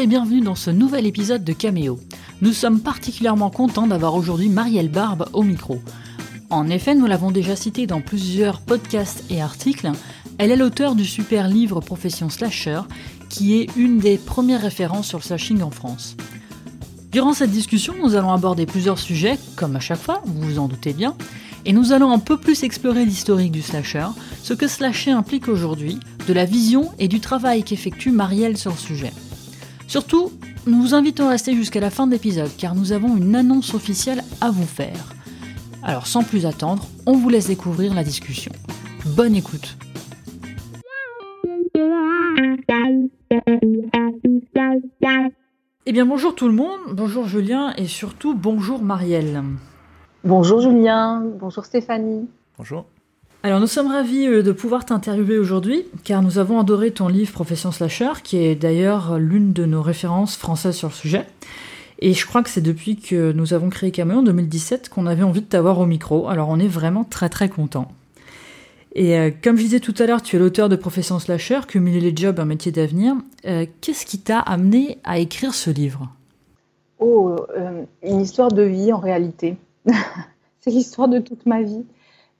Et bienvenue dans ce nouvel épisode de Caméo. Nous sommes particulièrement contents d'avoir aujourd'hui Marielle Barbe au micro. En effet, nous l'avons déjà citée dans plusieurs podcasts et articles, elle est l'auteur du super livre Profession Slasher, qui est une des premières références sur le slashing en France. Durant cette discussion, nous allons aborder plusieurs sujets, comme à chaque fois, vous vous en doutez bien, et nous allons un peu plus explorer l'historique du slasher, ce que slasher implique aujourd'hui, de la vision et du travail qu'effectue Marielle sur le sujet. Surtout, nous vous invitons à rester jusqu'à la fin de l'épisode car nous avons une annonce officielle à vous faire. Alors sans plus attendre, on vous laisse découvrir la discussion. Bonne écoute Eh bien bonjour tout le monde, bonjour Julien et surtout bonjour Marielle. Bonjour Julien, bonjour Stéphanie. Bonjour. Alors nous sommes ravis euh, de pouvoir t'interviewer aujourd'hui car nous avons adoré ton livre Profession Slasher qui est d'ailleurs l'une de nos références françaises sur le sujet. Et je crois que c'est depuis que nous avons créé Cameo en 2017 qu'on avait envie de t'avoir au micro. Alors on est vraiment très très content. Et euh, comme je disais tout à l'heure, tu es l'auteur de Profession Slasher, Cumuler les jobs, un métier d'avenir. Euh, qu'est-ce qui t'a amené à écrire ce livre? Oh, une histoire de vie en réalité. c'est l'histoire de toute ma vie.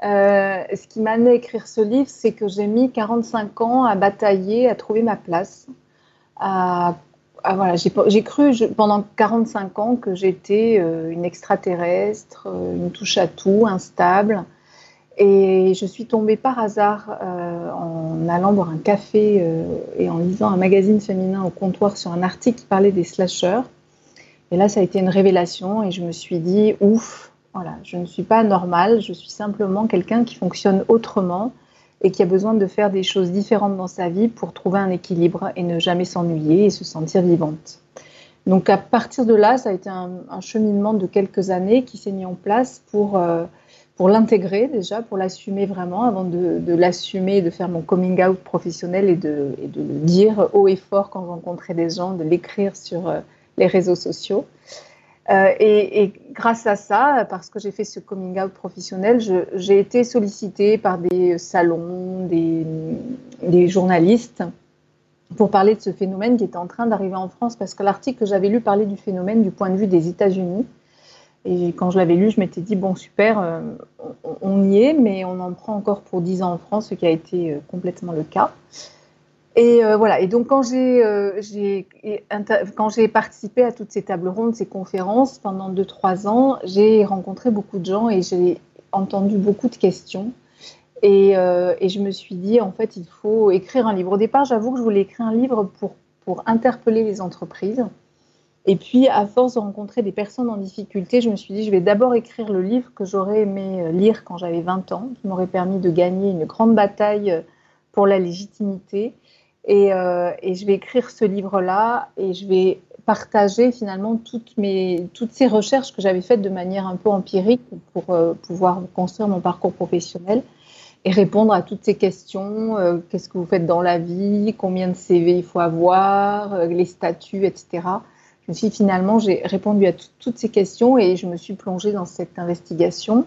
Euh, ce qui m'a amené à écrire ce livre, c'est que j'ai mis 45 ans à batailler, à trouver ma place. Voilà, j'ai cru pendant 45 ans que j'étais euh, une extraterrestre, euh, une touche à tout, instable. Et je suis tombée par hasard en allant boire un café et en lisant un magazine féminin au comptoir sur un article qui parlait des slashers. Et là, ça a été une révélation et je me suis dit, ouf, voilà, je ne suis pas normale, je suis simplement quelqu'un qui fonctionne autrement et qui a besoin de faire des choses différentes dans sa vie pour trouver un équilibre et ne jamais s'ennuyer et se sentir vivante. Donc à partir de là, ça a été un, cheminement de quelques années qui s'est mis en place pour, euh, pour l'intégrer déjà, pour l'assumer vraiment, avant de, l'assumer, de faire mon coming out professionnel et de, et de, le dire haut et fort quand je rencontrais des gens, de l'écrire sur euh, les réseaux sociaux. Euh, et, grâce à ça, parce que j'ai fait ce coming out professionnel, j'ai été sollicitée par des salons, des, journalistes pour parler de ce phénomène qui était en train d'arriver en France, parce que l'article que j'avais lu parlait du phénomène du point de vue des États-Unis. Et quand je l'avais lu, je m'étais dit, bon, super, euh, on, y est, mais on en prend encore pour 10 ans en France, ce qui a été euh, complètement le cas. Et euh, voilà. Et donc quand j'ai euh, quand j'ai participé à toutes ces tables rondes, ces conférences pendant 2-3 ans, j'ai rencontré beaucoup de gens et j'ai entendu beaucoup de questions. Et, euh, et, je me suis dit en fait il faut écrire un livre. Au départ, j'avoue que je voulais écrire un livre pour pour interpeller les entreprises. Et puis, à force de rencontrer des personnes en difficulté, je me suis dit, je vais d'abord écrire le livre que j'aurais aimé lire quand j'avais 20 ans, qui m'aurait permis de gagner une grande bataille pour la légitimité. Euh, et, je vais écrire ce livre-là et je vais partager finalement toutes, mes, toutes ces recherches que j'avais faites de manière un peu empirique pour euh, pouvoir construire mon parcours professionnel et répondre à toutes ces questions. Euh, qu'est-ce que vous faites dans la vie Combien de CV il faut avoir Les statuts, etc. Je me suis finalement, j'ai répondu à toutes ces questions et je me suis plongée dans cette investigation.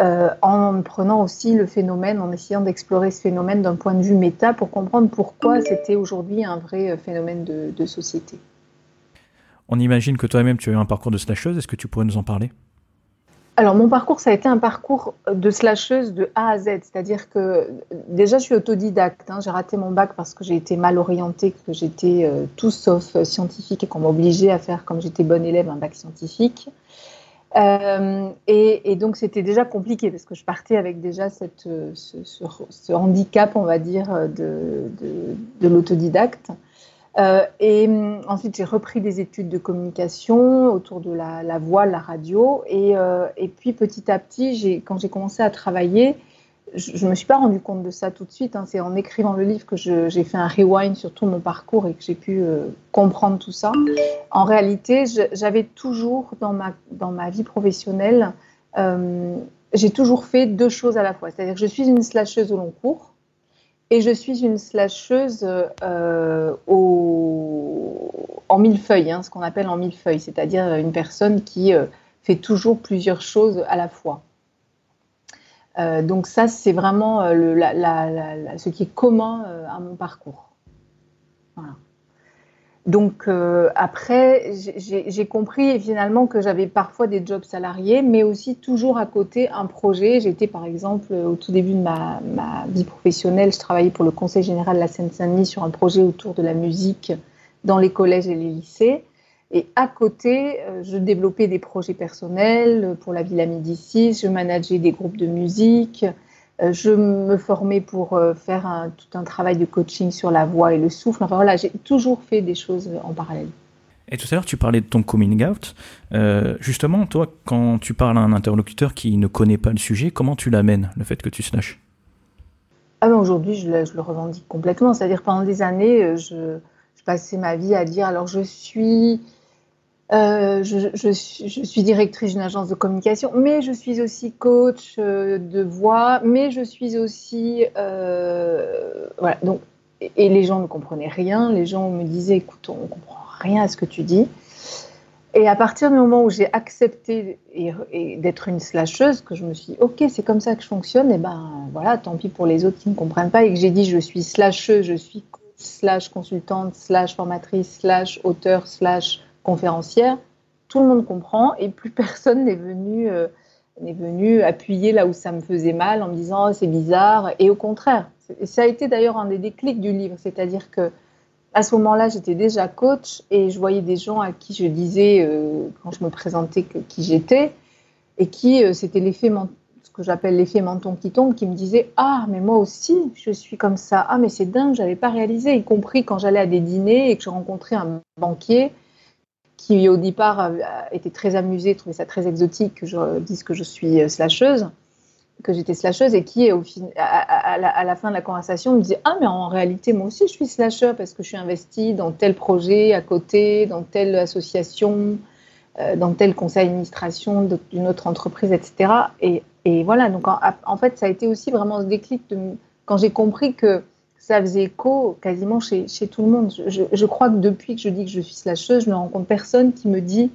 Euh, en prenant aussi le phénomène, en essayant d'explorer ce phénomène d'un point de vue méta pour comprendre pourquoi c'était aujourd'hui un vrai euh, phénomène de, société. On imagine que toi-même tu as eu un parcours de slasheuse, est-ce que tu pourrais nous en parler? Alors mon parcours, ça a été un parcours de slasheuse de A à Z, c'est-à-dire que déjà je suis autodidacte, hein. j'ai raté mon bac parce que j'ai été mal orientée, que j'étais euh, tout sauf scientifique et qu'on m'obligeait à faire comme j'étais bonne élève un bac scientifique. Euh, et, donc c'était déjà compliqué parce que je partais avec déjà cette, ce, handicap, on va dire, de, de, l'autodidacte. Euh, et ensuite j'ai repris des études de communication autour de la, voix, la radio. Euh, et, puis petit à petit, quand j'ai commencé à travailler, je ne me suis pas rendu compte de ça tout de suite. Hein. C'est en écrivant le livre que j'ai fait un rewind sur tout mon parcours et que j'ai pu euh, comprendre tout ça. En réalité, j'avais toujours dans ma, dans ma vie professionnelle, euh, j'ai toujours fait deux choses à la fois. C'est-à-dire que je suis une slasheuse au long cours et je suis une slasheuse euh, au, en millefeuille, hein, ce qu'on appelle en millefeuille, c'est-à-dire une personne qui fait toujours plusieurs choses à la fois. Euh, donc ça, c'est vraiment euh, ce qui est commun euh, à mon parcours. Donc après, j'ai compris finalement que j'avais parfois des jobs salariés, mais aussi toujours à côté un projet. J'étais par exemple au tout début de ma, vie professionnelle, je travaillais pour le Conseil général de la Seine-Saint-Denis sur un projet autour de la musique dans les collèges et les lycées. Et à côté, euh, je développais des projets personnels pour la Villa Médicis, je manageais des groupes de musique, euh, je me formais pour euh, faire tout un travail de coaching sur la voix et le souffle. Enfin voilà, j'ai toujours fait des choses en parallèle. Et tout à l'heure, tu parlais de ton coming out. Euh, justement, toi, quand tu parles à un interlocuteur qui ne connaît pas le sujet, comment tu l'amènes, le fait que tu slashes ah ben Aujourd'hui, je, le revendique complètement. C'est-à-dire, pendant des années, je, je, passais ma vie à dire alors, je suis euh, je, suis directrice d'une agence de communication, mais je suis aussi coach euh, de voix, mais je suis aussi. Euh, voilà, donc, et les gens ne comprenaient rien. Les gens me disaient écoute, on ne comprend rien à ce que tu dis. Et à partir du moment où j'ai accepté d'être une slasheuse, que je me suis dit, ok, c'est comme ça que je fonctionne, et ben voilà, tant pis pour les autres qui ne comprennent pas, et que j'ai dit, je suis slasheuse, je suis slash consultante, slash formatrice, slash auteur, slash conférencière, tout le monde comprend et plus personne n'est venu, euh, venu appuyer là où ça me faisait mal en me disant oh, c'est bizarre. Et au contraire, ça a été d'ailleurs un des déclics du livre, c'est-à-dire que à ce moment-là, j'étais déjà coach et je voyais des gens à qui je disais, euh, quand je me présentais, qui j'étais, et qui, euh, c'était l'effet, ce que j'appelle l'effet menton qui tombe, qui me disaient Ah, mais moi aussi, je suis comme ça. Ah, mais c'est dingue, je n'avais pas réalisé, y compris quand j'allais à des dîners et que je rencontrais un banquier qui au départ était très amusé, trouvait ça très exotique que je dise que je suis euh, slasheuse, que j'étais slasheuse, et qui, à, la, fin de la conversation, me disait Ah, mais en réalité, moi aussi, je suis slasher parce que je suis investie dans tel projet à côté, dans telle association, euh, dans tel conseil d'administration d'une autre entreprise, etc. Et, voilà, donc en, fait, ça a été aussi vraiment ce déclic quand j'ai compris que ça faisait écho quasiment chez, tout le monde. Je, crois que depuis que je dis que je suis slasheuse, je ne rencontre personne qui me dit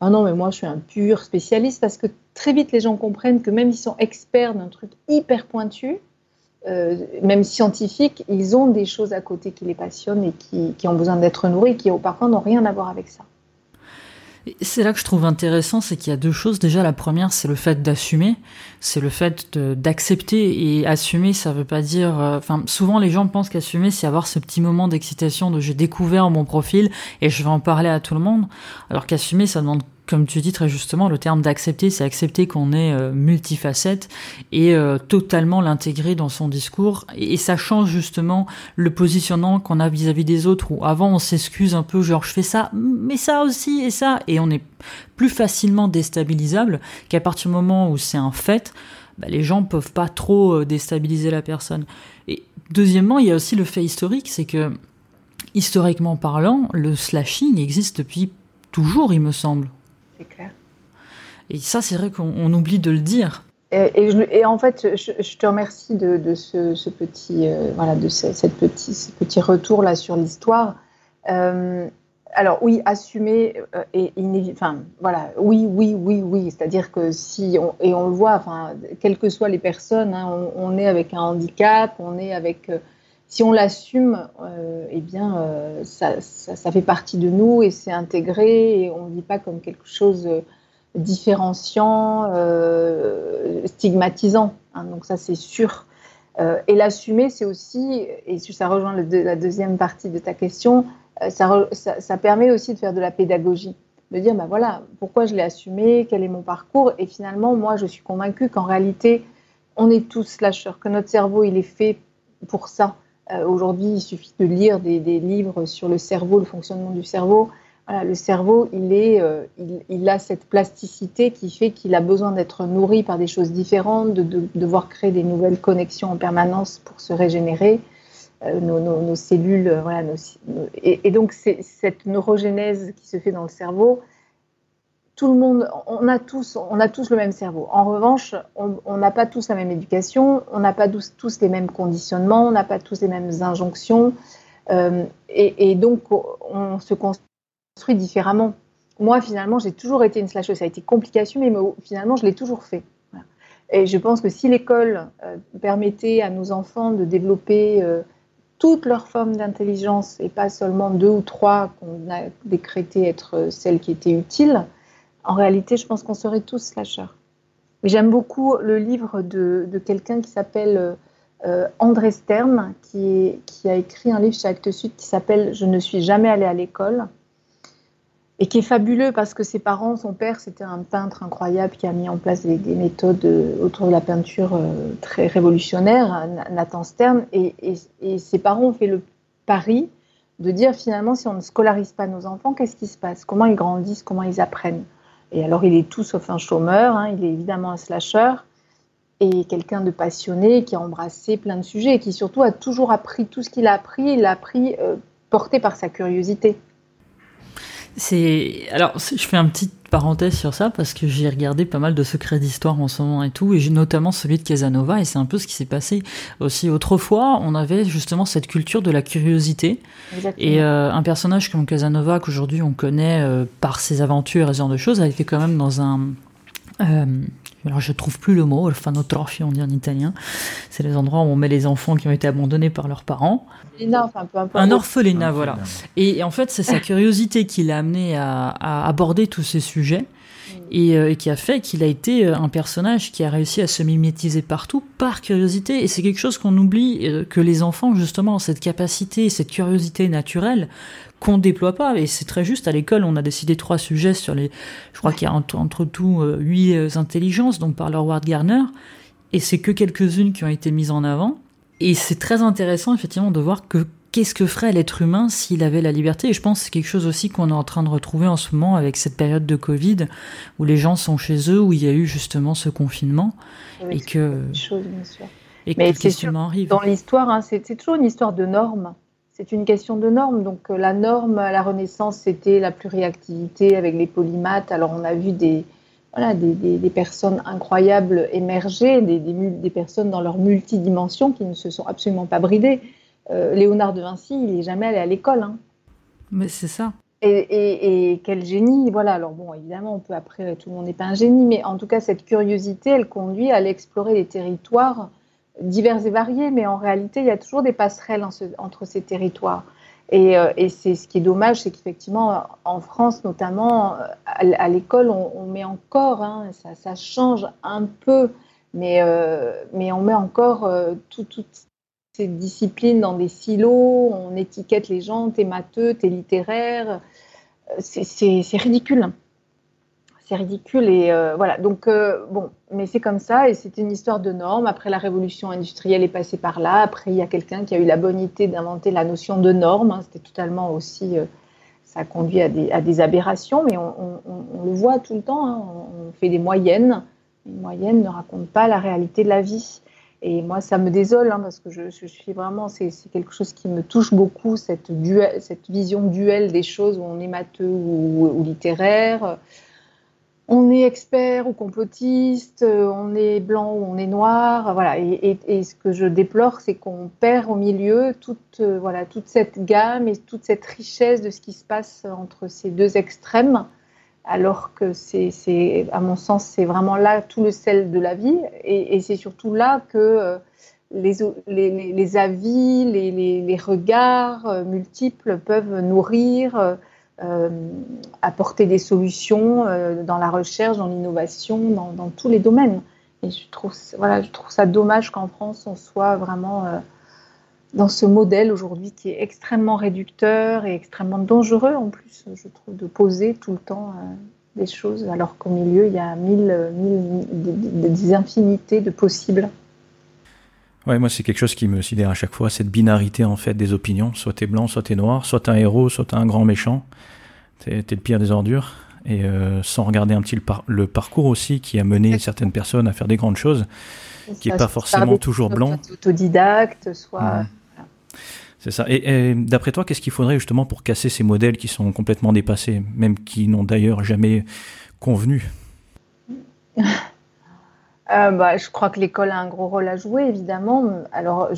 Ah non, mais moi je suis un pur spécialiste, parce que très vite les gens comprennent que même s'ils sont experts d'un truc hyper pointu, euh, même scientifique, ils ont des choses à côté qui les passionnent et qui, qui ont besoin d'être nourris, qui parfois n'ont rien à voir avec ça. C'est là que je trouve intéressant, c'est qu'il y a deux choses. Déjà, la première, c'est le fait d'assumer, c'est le fait d'accepter et assumer. Ça veut pas dire, euh, enfin, souvent les gens pensent qu'assumer, c'est avoir ce petit moment d'excitation de j'ai découvert mon profil et je vais en parler à tout le monde. Alors qu'assumer, ça demande comme tu dis très justement, le terme d'accepter, c'est accepter qu'on est euh, multifacette et euh, totalement l'intégrer dans son discours. Et, ça change justement le positionnement qu'on a vis-à-vis des autres, où avant on s'excuse un peu, genre je fais ça, mais ça aussi et ça, et on est plus facilement déstabilisable qu'à partir du moment où c'est un fait, bah, les gens peuvent pas trop euh, déstabiliser la personne. Et deuxièmement, il y a aussi le fait historique, c'est que historiquement parlant, le slashing existe depuis toujours, il me semble clair. Et ça, c'est vrai qu'on oublie de le dire. Et, en fait, je, te remercie de, ce, petit, euh, voilà, de cette petit, ce petit retour là sur l'histoire. Euh, alors oui, assumer euh, et enfin voilà, oui, oui, oui, oui. C'est-à-dire que si on, et on le voit, enfin, quelles que soient les personnes, hein, on, est avec un handicap, on est avec si on l'assume, euh, eh bien, euh, ça, fait partie de nous et c'est intégré et on ne vit pas comme quelque chose de différenciant, euh, stigmatisant. Hein, donc ça, c'est sûr. et l'assumer, c'est aussi, et ça rejoint la deuxième partie de ta question, ça, ça, permet aussi de faire de la pédagogie, de dire, ben voilà, pourquoi je l'ai assumé, quel est mon parcours, et finalement, moi, je suis convaincue qu'en réalité, on est tous lâcheurs, que notre cerveau, il est fait pour ça. Euh, aujourd'hui, il suffit de lire des, livres sur le cerveau, le fonctionnement du cerveau. le cerveau, il, est, euh, il, a cette plasticité qui fait qu'il a besoin d'être nourri par des choses différentes, de, devoir créer des nouvelles connexions en permanence pour se régénérer. Euh, nos, cellules, voilà, et, et, donc cette neurogénèse qui se fait dans le cerveau, tout le monde, on a tous, on a tous le même cerveau. En revanche, on n'a pas tous la même éducation, on n'a pas tous, les mêmes conditionnements, on n'a pas tous les mêmes injonctions, euh, et, donc on se construit différemment. Moi, finalement, j'ai toujours été une slasheuse. Ça a été compliqué mais finalement, je l'ai toujours fait. Et je pense que si l'école euh, permettait à nos enfants de développer euh, toutes leurs formes d'intelligence et pas seulement deux ou trois qu'on a décrété être celles qui étaient utiles, en réalité, je pense qu'on serait tous slasheurs. J'aime beaucoup le livre de, quelqu'un qui s'appelle euh, André Stern, qui, a écrit un livre chez Actes Sud qui s'appelle Je ne suis jamais allé à l'école et qui est fabuleux parce que ses parents, son père, c'était un peintre incroyable qui a mis en place des, méthodes euh, autour de la peinture euh, très révolutionnaires, Nathan Stern, et, ses parents ont fait le pari de dire finalement si on ne scolarise pas nos enfants, qu'est-ce qui se passe? Comment ils grandissent? Comment ils apprennent? Et alors il est tout sauf un chômeur, hein, il est évidemment un slasher, et quelqu'un de passionné qui a embrassé plein de sujets et qui surtout a toujours appris tout ce qu'il a appris, il l'a appris euh, porté par sa curiosité. C'est alors je fais un petit parenthèse sur ça parce que j'ai regardé pas mal de secrets d'histoire en ce moment et tout et j'ai notamment celui de Casanova et c'est un peu ce qui s'est passé aussi. Autrefois on avait justement cette culture de la curiosité. Et euh, un personnage comme Casanova qu'aujourd'hui on connaît euh, par ses aventures et ce genre de choses a été quand même dans un euh, alors je trouve plus le mot, orfanotrophie on dit en italien. C'est les endroits où on met les enfants qui ont été abandonnés par leurs parents. Un orphelinat, voilà. Et, en fait, c'est sa curiosité qui l'a amené à, aborder tous ces sujets. Euh, et, qui a fait qu'il a été euh, un personnage qui a réussi à se mimétiser partout par curiosité. Et c'est quelque chose qu'on oublie, euh, que les enfants, justement, ont cette capacité, cette curiosité naturelle qu'on déploie pas. Et c'est très juste, à l'école, on a décidé trois sujets sur les... Je crois qu'il y a entre, tout huit intelligences, donc par Howard Gardner. Et c'est que quelques-unes qui ont été mises en avant. Et c'est très intéressant, effectivement, de voir que qu'est-ce que ferait l'être humain s'il avait la liberté Et je pense que c'est quelque chose aussi qu'on est en train de retrouver en ce moment avec cette période de Covid, où les gens sont chez eux, où il y a eu justement ce confinement, et que... Chose, bien sûr. Et Mais que Dans l'histoire, hein, c'est toujours une histoire de normes. C'est une question de normes. Donc euh, la norme à la Renaissance, c'était la pluriactivité avec les polymaths. Alors on a vu des, voilà, des, des, personnes incroyables émerger, des, des, personnes dans leur multidimension qui ne se sont absolument pas bridées. Euh, Léonard de Vinci, il n'est jamais allé à l'école. Hein. Mais c'est ça. Et, quel génie, voilà. Alors bon, évidemment, on peut après, tout le monde n'est pas un génie, mais en tout cas, cette curiosité, elle conduit à aller explorer les territoires divers et variés, mais en réalité, il y a toujours des passerelles entre ces territoires. Euh, et, c'est ce qui est dommage, c'est qu'effectivement, en France notamment, à, l'école, on, met encore, hein, ça, change un peu, mais, euh, mais on met encore tout, tout, ces disciplines dans des silos, on étiquette les gens, t'es matheux, t'es littéraire. Euh, c'est ridicule. C'est ridicule et euh, voilà. Donc euh, bon, mais c'est comme ça et c'est une histoire de normes. Après la révolution industrielle est passée par là. Après il y a quelqu'un qui a eu la bonne idée d'inventer la notion de normes. Hein. C'était totalement aussi, ça a conduit à des, aberrations, mais on, le voit tout le temps. Hein. On fait des moyennes. Les moyennes ne racontent pas la réalité de la vie. Et moi, ça me désole, hein, parce que je, suis vraiment, c'est quelque chose qui me touche beaucoup, cette, cette vision duel des choses où on est matheux ou, littéraire, on est expert ou complotiste, on est blanc ou on est noir, voilà. Et, ce que je déplore, c'est qu'on perd au milieu toute, voilà, toute cette gamme et toute cette richesse de ce qui se passe entre ces deux extrêmes alors que c'est, à mon sens, c'est vraiment là tout le sel de la vie, et, c'est surtout là que euh, les, avis, les, regards euh, multiples peuvent nourrir, euh, apporter des solutions dans la recherche, dans l'innovation, dans, tous les domaines. Et je trouve, voilà, je trouve ça dommage qu'en France, on soit vraiment dans ce modèle aujourd'hui qui est extrêmement réducteur et extrêmement dangereux en plus, je trouve, de poser tout le temps euh, des choses, alors qu'au milieu, il y a mille, mille des, infinités de possibles. Ouais, moi, c'est quelque chose qui me sidère à chaque fois, cette binarité en fait des opinions. Soit t'es blanc, soit t'es noir, soit t'es un héros, soit t'es un grand méchant. T'es es le pire des ordures. Et euh, sans regarder un petit le, parcours aussi qui a mené certaines personnes à faire des grandes choses, qui n'est pas forcément toujours blanc. Autodidacte, soit. C'est ça. Et, d'après toi, qu'est-ce qu'il faudrait justement pour casser ces modèles qui sont complètement dépassés, même qui n'ont d'ailleurs jamais convenu? euh, bah, je crois que l'école a un gros rôle à jouer, évidemment. Alors,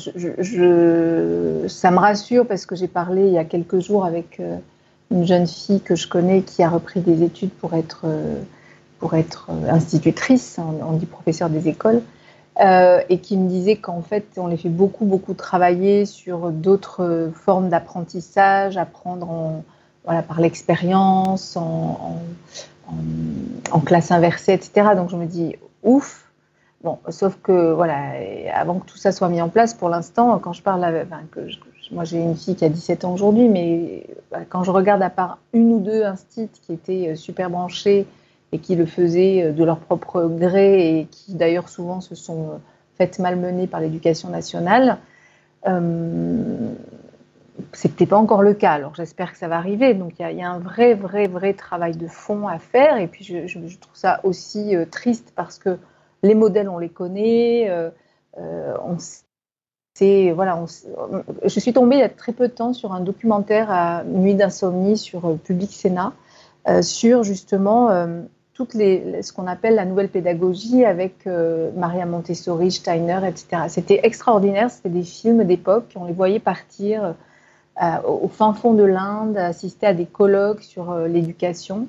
ça me rassure parce que j'ai parlé il y a quelques jours avec euh, une jeune fille que je connais qui a repris des études pour être, euh, pour être institutrice, on dit professeur des écoles. et qui me disait qu'en fait, on les fait beaucoup, beaucoup travailler sur d'autres formes d'apprentissage, apprendre par l'expérience, en, en, classe inversée, etc. Donc je me dis, ouf. Bon, sauf que, voilà, avant que tout ça soit mis en place, pour l'instant, quand je parle, avec, que moi j'ai une fille qui a 17 ans aujourd'hui, mais bah, quand je regarde à part une ou deux instits qui étaient euh, super branchés et qui le faisaient euh, de leur propre gré et qui d'ailleurs souvent se sont euh, faites malmener par l'éducation nationale, c'était pas encore le cas. Alors j'espère que ça va arriver. Donc il y, a un vrai, vrai, vrai travail de fond à faire. Et puis je, trouve ça aussi euh, triste parce que les modèles, on les connaît. Euh, euh, on voilà, je suis tombée il y a très peu de temps sur un documentaire à Nuit d'insomnie sur Public Sénat sur justement toutes ce qu'on appelle la nouvelle pédagogie avec Maria Montessori, Steiner, etc. C'était extraordinaire. C'était des films d'époque. On les voyait partir euh, au fin fond de l'Inde, assister à des colloques sur euh, l'éducation.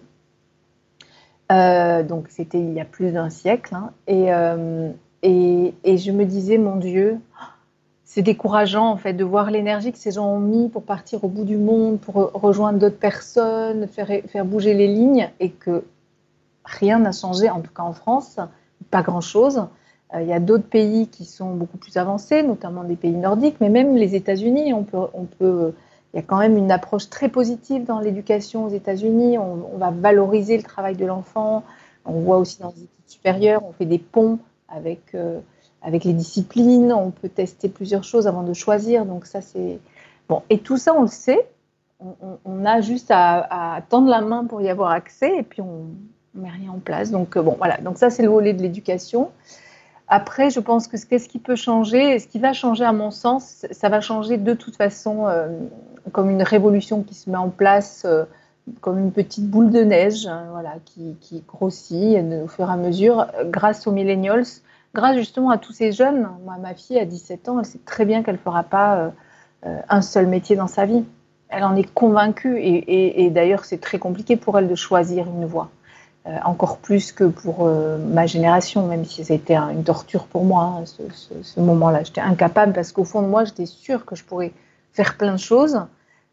Euh, donc c'était il y a plus d'un siècle. Hein. et, et, et, je me disais, mon Dieu, c'est décourageant en fait de voir l'énergie que ces gens ont mis pour partir au bout du monde, pour rejoindre d'autres personnes, faire, faire bouger les lignes et que rien n'a changé, en tout cas en France, pas grand-chose. Euh, il y a d'autres pays qui sont beaucoup plus avancés, notamment des pays nordiques, mais même les États-Unis, on peut, on peut, il y a quand même une approche très positive dans l'éducation aux États-Unis. On, va valoriser le travail de l'enfant. On voit aussi dans les études supérieures, on fait des ponts avec, euh, avec les disciplines. On peut tester plusieurs choses avant de choisir. Donc ça, c'est bon. Et tout ça, on le sait. On, a juste à, tendre la main pour y avoir accès, et puis on, ne met rien en place. Donc euh, bon, voilà. Donc ça, c'est le volet de l'éducation. Après, je pense que qu'est-ce qui peut changer Ce qui va changer, à mon sens, ça va changer de toute façon euh, comme une révolution qui se met en place, euh, comme une petite boule de neige, hein, voilà, qui, grossit au fur et à mesure, grâce aux millennials, grâce justement à tous ces jeunes. Ma fille a 17 ans, elle sait très bien qu'elle ne fera pas euh, un seul métier dans sa vie. Elle en est convaincue, et d'ailleurs, c'est très compliqué pour elle de choisir une voie. Euh, encore plus que pour euh, ma génération, même si a été une torture pour moi, hein, ce, moment-là. J'étais incapable parce qu'au fond de moi, j'étais sûre que je pourrais faire plein de choses.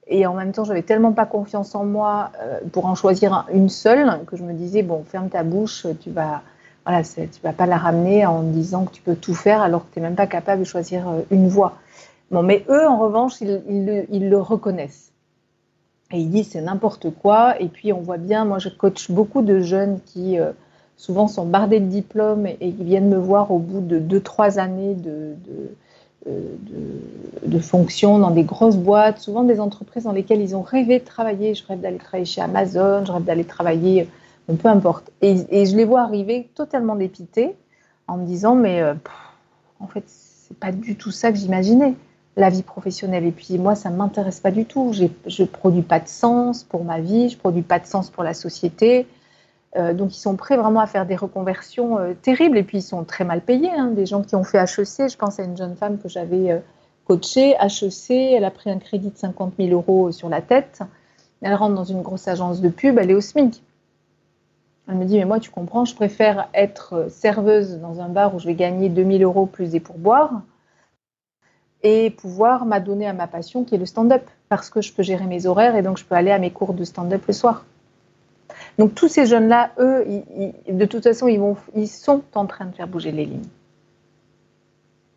Et en même temps, j'avais tellement pas confiance en moi euh, pour en choisir une seule que je me disais, bon, ferme ta bouche, tu vas, voilà, tu vas pas la ramener en disant que tu peux tout faire alors que tu n'es même pas capable de choisir une voie. Bon, mais eux, en revanche, ils le reconnaissent. Et il dit c'est n'importe quoi. Et puis on voit bien, moi je coach beaucoup de jeunes qui euh, souvent sont bardés de diplômes et, qui viennent me voir au bout de 2-3 années de, euh, de, de fonctions dans des grosses boîtes, souvent des entreprises dans lesquelles ils ont rêvé de travailler. Je rêve d'aller travailler chez Amazon, je rêve d'aller travailler, peu importe. Et, et, je les vois arriver totalement dépités en me disant mais euh, en fait c'est pas du tout ça que j'imaginais la vie professionnelle. Et puis moi, ça ne m'intéresse pas du tout. Je ne produis pas de sens pour ma vie, je ne produis pas de sens pour la société. Euh, donc ils sont prêts vraiment à faire des reconversions euh, terribles. Et puis ils sont très mal payés. Hein. Des gens qui ont fait HEC, je pense à une jeune femme que j'avais euh, coachée, HEC, elle a pris un crédit de 50 000 euros sur la tête. Elle rentre dans une grosse agence de pub, elle est au SMIC. Elle me dit, mais moi, tu comprends, je préfère être serveuse dans un bar où je vais gagner 2000 euros plus des pourboires et pouvoir m'adonner à ma passion qui est le stand-up parce que je peux gérer mes horaires et donc je peux aller à mes cours de stand-up le soir. Donc tous ces jeunes-là, eux, de toute façon, ils, sont en train de faire bouger les lignes.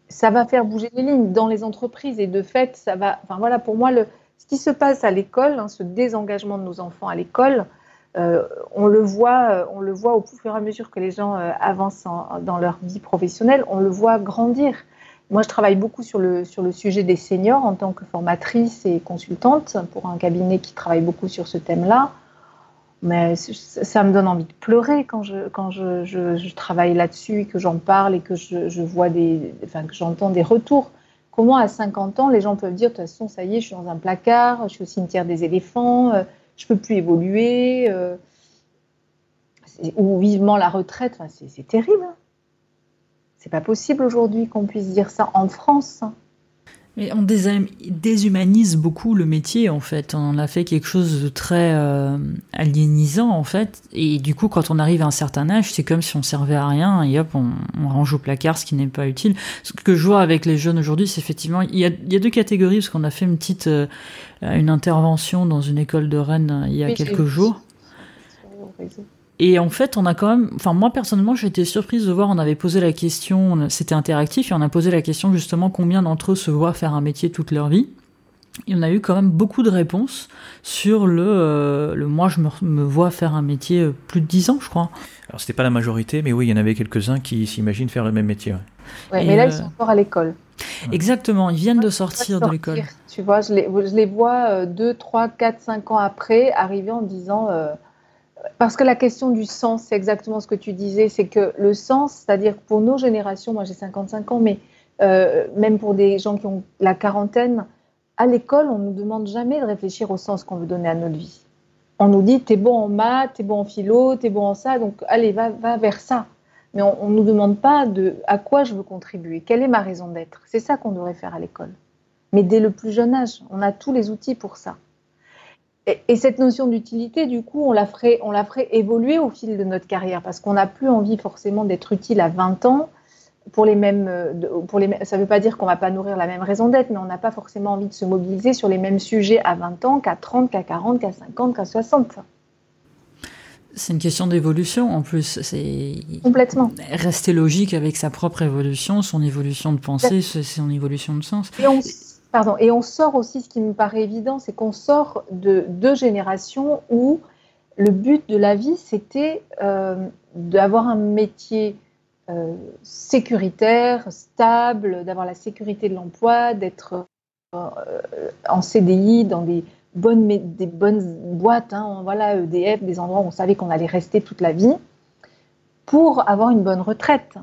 Ça va faire bouger les lignes dans les entreprises et de fait, ça va. Enfin voilà, pour moi, ce qui se passe à l'école, hein, ce désengagement de nos enfants à l'école, euh, on le voit, euh, on le voit au fur et à mesure que les gens euh, avancent dans leur vie professionnelle, on le voit grandir. Moi, je travaille beaucoup sur le sujet des seniors en tant que formatrice et consultante pour un cabinet qui travaille beaucoup sur ce thème-là. Mais ça me donne envie de pleurer quand je, travaille là-dessus et que j'en parle et que je, vois des, enfin, que j'entends des retours. Comment à 50 ans, les gens peuvent dire, de toute façon, ça y est, je suis dans un placard, je suis au cimetière des éléphants, euh, je peux plus évoluer, euh, ou vivement la retraite. C'est terrible. C'est pas possible aujourd'hui qu'on puisse dire ça en France. Mais on déshumanise beaucoup le métier en fait. On a fait quelque chose de très euh, aliénisant en fait. Et du coup, quand on arrive à un certain âge, c'est comme si on servait à rien et hop, on, range au placard ce qui n'est pas utile. Ce que je vois avec les jeunes aujourd'hui, c'est effectivement il y, a, il y a, deux catégories parce qu'on a fait une petite euh, une intervention dans une école de Rennes euh, il y a quelques jours. Et en fait, on a quand même, enfin moi personnellement, j'ai été surprise de voir, on avait posé la question, c'était interactif, et on a posé la question justement combien d'entre eux se voient faire un métier toute leur vie. Et on a eu quand même beaucoup de réponses sur le, euh, le moi je me, vois faire un métier euh, plus de 10 ans, je crois. Alors c'était pas la majorité, mais oui, il y en avait quelques-uns qui s'imaginent faire le même métier. Ouais. mais là, ils sont encore à l'école. Exactement, ils viennent de sortir, de l'école. Tu vois, je les, je les vois 2, 3, 4, 5 ans après arriver en disant euh, parce que la question du sens, c'est exactement ce que tu disais, c'est que le sens, c'est-à-dire pour nos générations, moi j'ai 55 ans, mais euh, même pour des gens qui ont la quarantaine, à l'école, on ne nous demande jamais de réfléchir au sens qu'on veut donner à notre vie. On nous dit, t'es bon en maths, t'es bon en philo, t'es bon en ça, donc allez, va, vers ça. Mais on ne nous demande pas de à quoi je veux contribuer, quelle est ma raison d'être. C'est ça qu'on devrait faire à l'école. Mais dès le plus jeune âge, on a tous les outils pour ça. Et, cette notion d'utilité, du coup, on la, ferait, on la ferait évoluer au fil de notre carrière parce qu'on n'a plus envie forcément d'être utile à 20 ans. Pour les mêmes, pour les, ça ne veut pas dire qu'on ne va pas nourrir la même raison d'être, mais on n'a pas forcément envie de se mobiliser sur les mêmes sujets à 20 ans qu'à 30, qu'à 40, qu'à 50, qu'à 60. C'est une question d'évolution en plus. C'est complètement rester logique avec sa propre évolution, son évolution de pensée, son évolution de sens. Et on, Pardon. Et on sort aussi, ce qui me paraît évident, c'est qu'on sort de deux générations où le but de la vie, c'était euh, d'avoir un métier euh, sécuritaire, stable, d'avoir la sécurité de l'emploi, d'être euh, en CDI dans des bonnes, boîtes, hein, voilà, EDF, des endroits où on savait qu'on allait rester toute la vie, pour avoir une bonne retraite.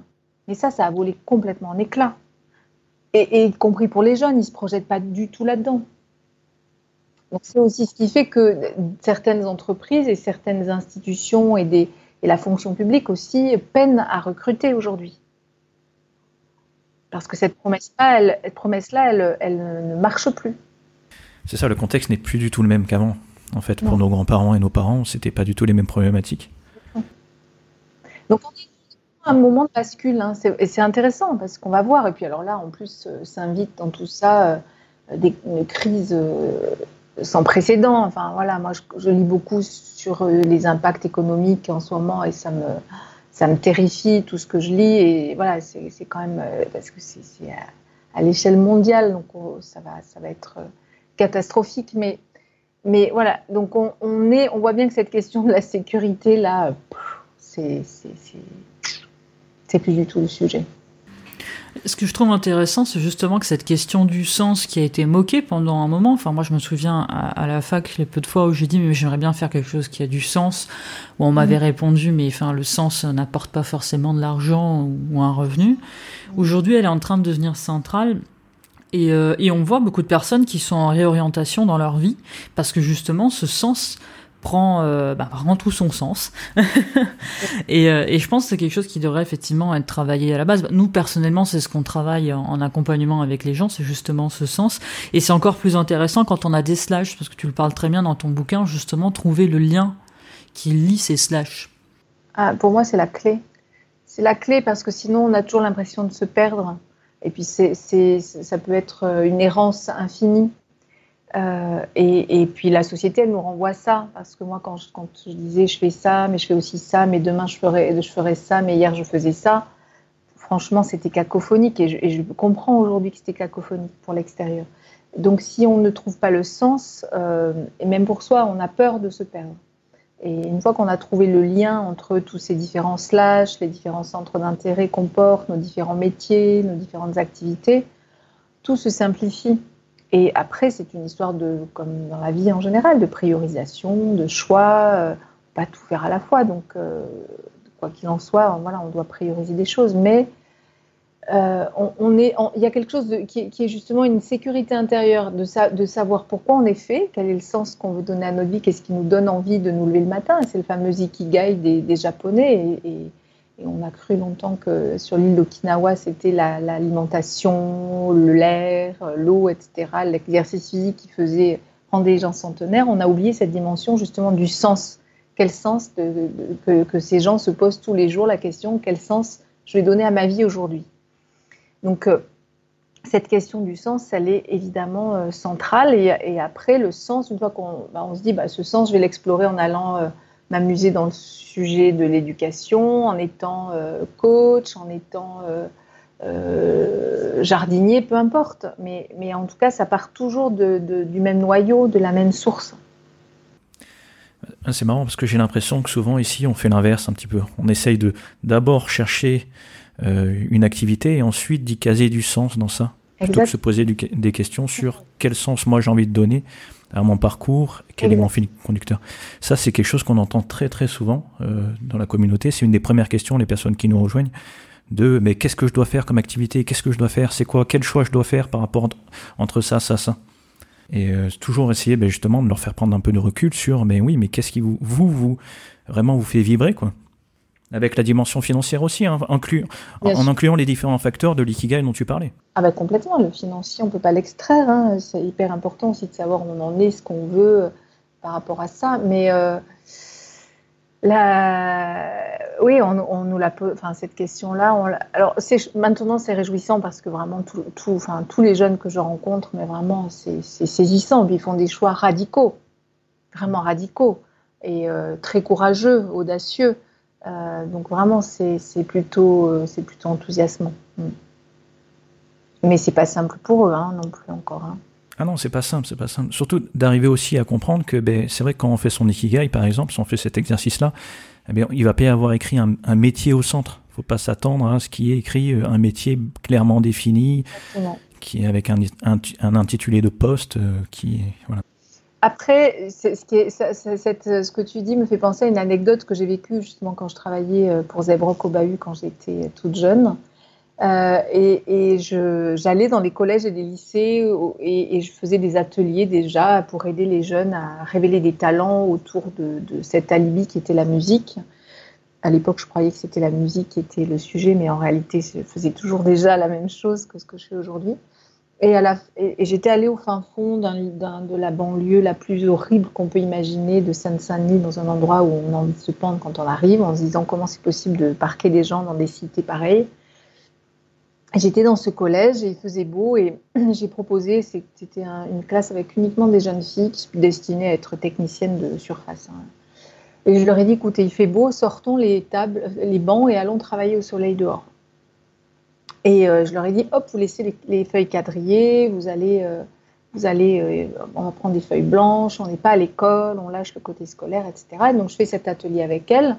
Mais ça, ça a volé complètement en éclats et, y compris pour les jeunes, ils ne se projettent pas du tout là-dedans. Donc c'est aussi ce qui fait que certaines entreprises et certaines institutions et, des, et la fonction publique aussi peinent à recruter aujourd'hui. Parce que cette promesse-là, elle, cette promesse-là, elle, elle, ne marche plus. C'est ça, le contexte n'est plus du tout le même qu'avant. En fait, pour nos grands-parents et nos parents, c'était pas du tout les mêmes problématiques. Donc on est un moment de bascule, hein. et c'est intéressant parce qu'on va voir. Et puis alors là, en plus, euh, s'invite dans tout ça euh, des, une crise euh, sans précédent. Enfin voilà, moi je, lis beaucoup sur les impacts économiques en ce moment et ça me, ça me terrifie tout ce que je lis. Et voilà, c'est quand même parce que c'est à, l'échelle mondiale, donc ça, va, ça va être catastrophique. Mais, mais voilà, donc on, on, est, on voit bien que cette question de la sécurité là, c'est c'est plus du tout le sujet. Ce que je trouve intéressant, c'est justement que cette question du sens qui a été moquée pendant un moment. Enfin, moi, je me souviens à, la fac, les peu de fois où j'ai dit, mais j'aimerais bien faire quelque chose qui a du sens, où on m'avait mm. répondu, mais enfin, le sens n'apporte pas forcément de l'argent ou, un revenu. Aujourd'hui, elle est en train de devenir centrale. Et, euh, et on voit beaucoup de personnes qui sont en réorientation dans leur vie, parce que justement, ce sens prend, euh, bah, prend tout son sens. et, euh, et, je pense que c'est quelque chose qui devrait effectivement être travaillé à la base. Nous, personnellement, c'est ce qu'on travaille en, accompagnement avec les gens, c'est justement ce sens. Et c'est encore plus intéressant quand on a des slash, parce que tu le parles très bien dans ton bouquin, justement, trouver le lien qui lie ces slash. Ah, pour moi, c'est la clé. C'est la clé parce que sinon, on a toujours l'impression de se perdre. Et puis, c'est, ça peut être une errance infinie. Euh, et, puis la société, elle nous renvoie ça. Parce que moi, quand je, disais je fais ça, mais je fais aussi ça, mais demain je ferai, je ferai ça, mais hier je faisais ça, franchement, c'était cacophonique. Et je, comprends aujourd'hui que c'était cacophonique pour l'extérieur. Donc si on ne trouve pas le sens, euh, et même pour soi, on a peur de se perdre. Et une fois qu'on a trouvé le lien entre tous ces différents slash, les différents centres d'intérêt qu'on porte, nos différents métiers, nos différentes activités, tout se simplifie. Et après, c'est une histoire de, comme dans la vie en général, de priorisation, de choix, euh, pas tout faire à la fois. Donc, euh, quoi qu'il en soit, voilà, on doit prioriser des choses. Mais euh, on, est, il y a quelque chose qui, est justement une sécurité intérieure de, de savoir pourquoi on est fait, quel est le sens qu'on veut donner à notre vie, qu'est-ce qui nous donne envie de nous lever le matin. C'est le fameux ikigai des, Japonais. Et on a cru longtemps que sur l'île d'Okinawa, c'était l'alimentation, l'air, l'eau, etc., l'exercice physique qui faisait rendre les gens centenaires. On a oublié cette dimension justement du sens. Quel sens que, ces gens se posent tous les jours la question quel sens je vais donner à ma vie aujourd'hui? Donc, euh, cette question du sens, elle est évidemment euh, centrale. Et, après, le sens, une fois qu'on bah, on se dit, bah, ce sens, je vais l'explorer en allant euh, m'amuser dans le sujet de l'éducation, en étant euh, coach, en étant jardinier, peu importe. Mais, mais, en tout cas, ça part toujours de, du même noyau, de la même source. C'est marrant parce que j'ai l'impression que souvent ici, on fait l'inverse un petit peu. On essaye de d'abord chercher euh, une activité et ensuite d'y caser du sens dans ça. Plutôt que se poser des questions sur quel sens moi j'ai envie de donner à mon parcours, quel est mon fil conducteur? Ça, c'est quelque chose qu'on entend très très souvent euh, dans la communauté. C'est une des premières questions, les personnes qui nous rejoignent, de mais qu'est-ce que je dois faire comme activité, qu'est-ce que je dois faire, c'est quoi, quel choix je dois faire par rapport entre ça, ça, ça? Et euh, toujours essayer ben, justement de leur faire prendre un peu de recul sur, mais oui, mais qu'est-ce qui vous, vous, vous, vraiment vous fait vibrer, quoi? Avec la dimension financière aussi, hein, en, incluant les différents facteurs de l'ikigai dont tu parlais. Ah bah complètement, le financier, on ne peut pas l'extraire. Hein. C'est hyper important aussi de savoir où on en est, ce qu'on veut euh, par rapport à ça. Mais euh, oui, on, nous la enfin, cette question-là. Alors maintenant, c'est réjouissant parce que vraiment, tout, enfin, tous les jeunes que je rencontre, mais vraiment, c'est saisissant. Ils font des choix radicaux, vraiment radicaux, et euh, très courageux, audacieux. Euh, donc vraiment, c'est plutôt, euh, c'est plutôt enthousiasmant. Mm. Mais c'est pas simple pour eux hein, non plus encore. Hein. Ah non, c'est pas simple, c'est pas simple. Surtout d'arriver aussi à comprendre que ben, c'est vrai que quand on fait son ikigai, par exemple, si on fait cet exercice-là, eh bien, il va pas y avoir écrit un, métier au centre. Il faut pas s'attendre à ce qui est écrit euh, un métier clairement défini, qui est avec un, un, intitulé de poste, qui voilà. Après, ce, que tu dis me fait penser à une anecdote que j'ai vécue justement quand je travaillais euh, pour Zebrock au Bahut quand j'étais toute jeune. Euh, et, j'allais dans les collèges et les lycées et, je faisais des ateliers déjà pour aider les jeunes à révéler des talents autour de, de cet alibi qui était la musique. À l'époque, je croyais que c'était la musique qui était le sujet, mais en réalité, je faisais toujours déjà la même chose que ce que je fais aujourd'hui. Et, j'étais allée au fin fond de la banlieue la plus horrible qu'on peut imaginer, de Seine-Saint-Denis, dans un endroit où on a envie de se pendre quand on arrive, en se disant comment c'est possible de parquer des gens dans des cités pareilles. J'étais dans ce collège et il faisait beau et j'ai proposé, c'était une classe avec uniquement des jeunes filles destinées à être techniciennes de surface. Hein. Et je leur ai dit, écoutez, il fait beau, sortons les tables, les bancs et allons travailler au soleil dehors. Et euh, je leur ai dit, hop, vous laissez les, feuilles quadrillées, vous allez, euh, vous allez euh, on va prendre des feuilles blanches, on n'est pas à l'école, on lâche le côté scolaire, etc. donc je fais cet atelier avec elle.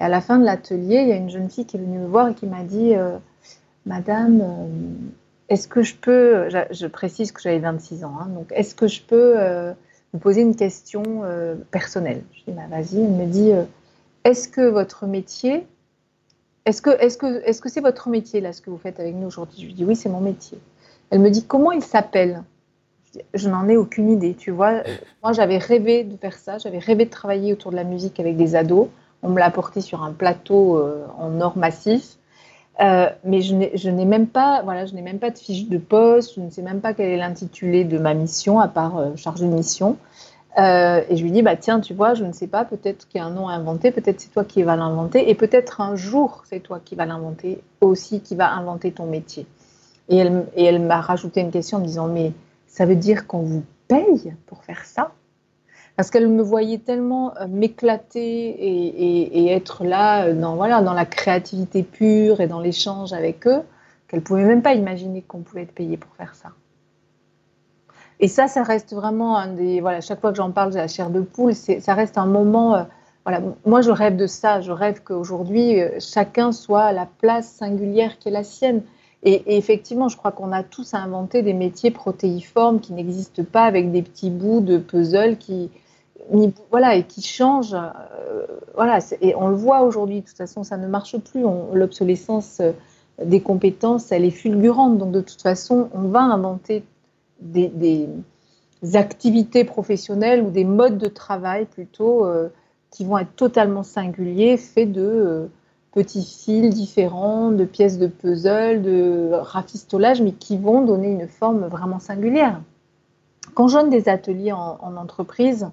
Et à la fin de l'atelier, il y a une jeune fille qui est venue me voir et qui m'a dit, Madame, est-ce que je peux, je, précise que j'avais 26 ans, hein, donc est-ce que je peux vous poser une question personnelle? Je dis, bah, vas-y. Elle me dit, est-ce que votre métier est-ce que c'est votre métier là ce que vous faites avec nous aujourd'hui? Je lui dis oui, c'est mon métier. Elle me dit comment il s'appelle? Je, n'en ai aucune idée, tu vois. Moi, j'avais rêvé de faire ça, j'avais rêvé de travailler autour de la musique avec des ados. On me l'a apporté sur un plateau euh, en or massif. Euh, mais je n'ai même pas, voilà, je n'ai même pas de fiche de poste, je ne sais même pas quel est l'intitulé de ma mission, à part euh, chargée de mission. Euh, et je lui dis, bah, tiens, tu vois, je ne sais pas, peut-être qu'il y a un nom à inventer, peut-être c'est toi qui vas l'inventer, et peut-être un jour c'est toi qui vas l'inventer aussi, qui va inventer ton métier. Et elle, m'a rajouté une question en me disant, mais ça veut dire qu'on vous paye pour faire ça? Parce qu'elle me voyait tellement euh, m'éclater et, être là euh, dans, voilà, dans la créativité pure et dans l'échange avec eux, qu'elle pouvait même pas imaginer qu'on pouvait être payé pour faire ça. Et ça, ça reste vraiment un des. Voilà, chaque fois que j'en parle, j'ai la chair de poule. Ça reste un moment. Euh, voilà, moi, je rêve de ça. Je rêve qu'aujourd'hui, euh, chacun soit à la place singulière qui est la sienne. Et, effectivement, je crois qu'on a tous inventé des métiers protéiformes qui n'existent pas avec des petits bouts de puzzle qui, voilà, et qui changent. Euh, voilà, et on le voit aujourd'hui. De toute façon, ça ne marche plus. L'obsolescence des compétences, elle est fulgurante. Donc, de toute façon, on va inventer des, activités professionnelles ou des modes de travail plutôt euh, qui vont être totalement singuliers, faits de, euh, petits fils différents, de pièces de puzzle, de rafistolage, mais qui vont donner une forme vraiment singulière. Quand je donne des ateliers en, entreprise,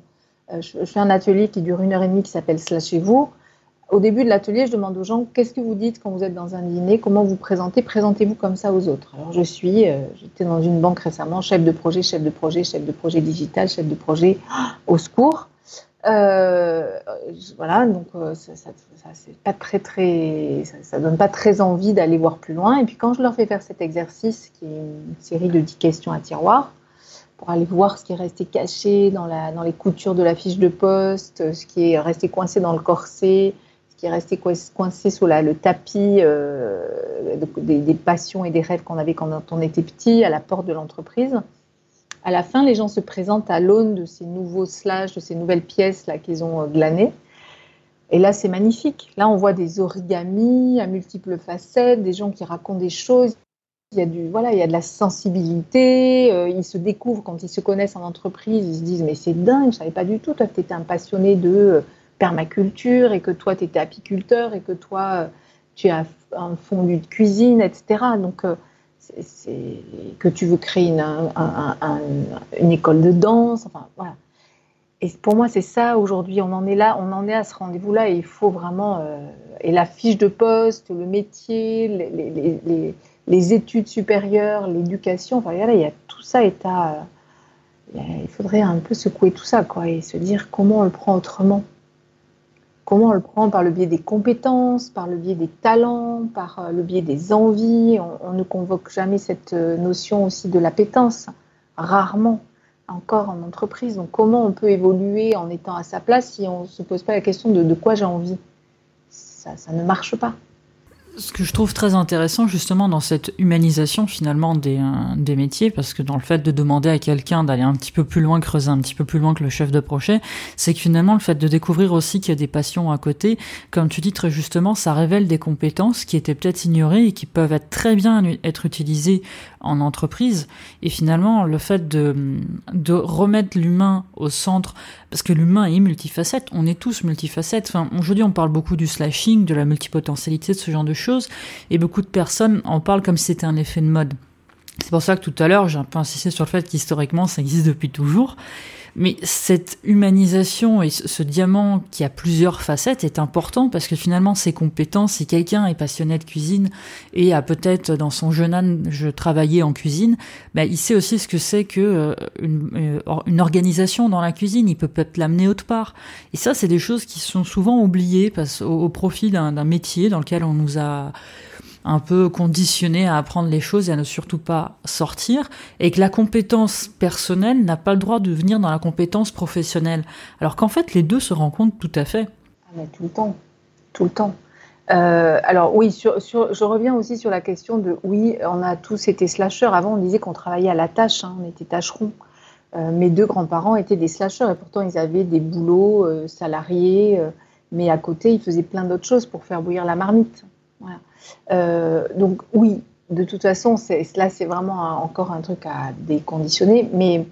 euh, je, fais un atelier qui dure une heure et demie qui s'appelle Slashez-vous. Au début de l'atelier, je demande aux gens qu'est-ce que vous dites quand vous êtes dans un dîner, comment vous présentez, présentez-vous comme ça aux autres. Alors je suis, euh, j'étais dans une banque récemment, chef de projet, chef de projet, chef de projet digital, chef de projet, au secours. Euh, voilà, donc euh, ça, ça, ça, donne pas très envie d'aller voir plus loin. Et puis quand je leur fais faire cet exercice, qui est une série de 10 questions à tiroir, pour aller voir ce qui est resté caché dans, dans les coutures de la fiche de poste, ce qui est resté coincé dans le corset, qui est resté coincé sous le tapis euh, des, passions et des rêves qu'on avait quand on était petit à la porte de l'entreprise à la fin, les gens se présentent à l'aune de ces nouveaux slash, de ces nouvelles pièces là qu'ils ont euh, glanées. Et là, c'est magnifique. Là, on voit des origamis à multiples facettes, des gens qui racontent des choses. Il y a, du, voilà, il y a de la sensibilité. Euh, ils se découvrent quand ils se connaissent en entreprise. Ils se disent Mais c'est dingue, je savais pas du tout. Toi, tu étais un passionné de euh, permaculture et que toi, tu étais apiculteur et que toi, tu as un fondu de cuisine, etc. Donc, c'est que tu veux créer une, une, école de danse, enfin voilà. Et pour moi, c'est ça aujourd'hui. On en est là, on en est à ce rendez-vous-là, et il faut vraiment euh, et la fiche de poste, le métier, les, les, les, études supérieures, l'éducation. Enfin, il y a tout ça à. Il faudrait un peu secouer tout ça, quoi, et se dire comment on le prend autrement. Comment on le prend Par le biais des compétences, par le biais des talents, par euh, le biais des envies. On, ne convoque jamais cette euh, notion aussi de l'appétence, rarement encore en entreprise. Donc comment on peut évoluer en étant à sa place si on ne se pose pas la question de, quoi j'ai envie? Ça ne marche pas ce que je trouve très intéressant justement dans cette humanisation finalement des, euh, des métiers, parce que dans le fait de demander à quelqu'un d'aller un petit peu plus loin, creuser un petit peu plus loin que le chef de projet, c'est que finalement le fait de découvrir aussi qu'il y a des passions à côté, comme tu dis très justement, ça révèle des compétences qui étaient peut-être ignorées et qui peuvent être très bien être utilisées en entreprise. Et finalement le fait de, de remettre l'humain au centre, parce que l'humain est multifacette, on est tous multifacettes. Enfin, aujourd'hui on parle beaucoup du slashing, de la multipotentialité, de ce genre de choses et beaucoup de personnes en parlent comme si c'était un effet de mode. C'est pour ça que tout à l'heure, j'ai un peu insisté sur le fait qu'historiquement, ça existe depuis toujours. Mais cette humanisation et ce diamant qui a plusieurs facettes est important parce que finalement ses compétences, si quelqu'un est passionné de cuisine et a peut-être dans son jeune âge travaillé en cuisine, ben il sait aussi ce que c'est que euh, une, euh, une, organisation dans la cuisine. Il peut peut-être l'amener autre part. Et ça, c'est des choses qui sont souvent oubliées parce, au profit d'un métier dans lequel on nous a un peu conditionné à apprendre les choses et à ne surtout pas sortir, et que la compétence personnelle n'a pas le droit de venir dans la compétence professionnelle. Alors qu'en fait, les deux se rencontrent tout à fait. Ah, tout le temps, tout le temps. Euh, alors oui, je reviens aussi sur la question de oui, on a tous été slasheurs. Avant, on disait qu'on travaillait à la tâche, hein, on était tâcherons. Euh, mes deux grands-parents étaient des slasheurs et pourtant ils avaient des boulots euh, salariés, mais à côté ils faisaient plein d'autres choses pour faire bouillir la marmite. Euh, donc oui, de toute façon, là, c'est vraiment encore un truc à déconditionner. Mais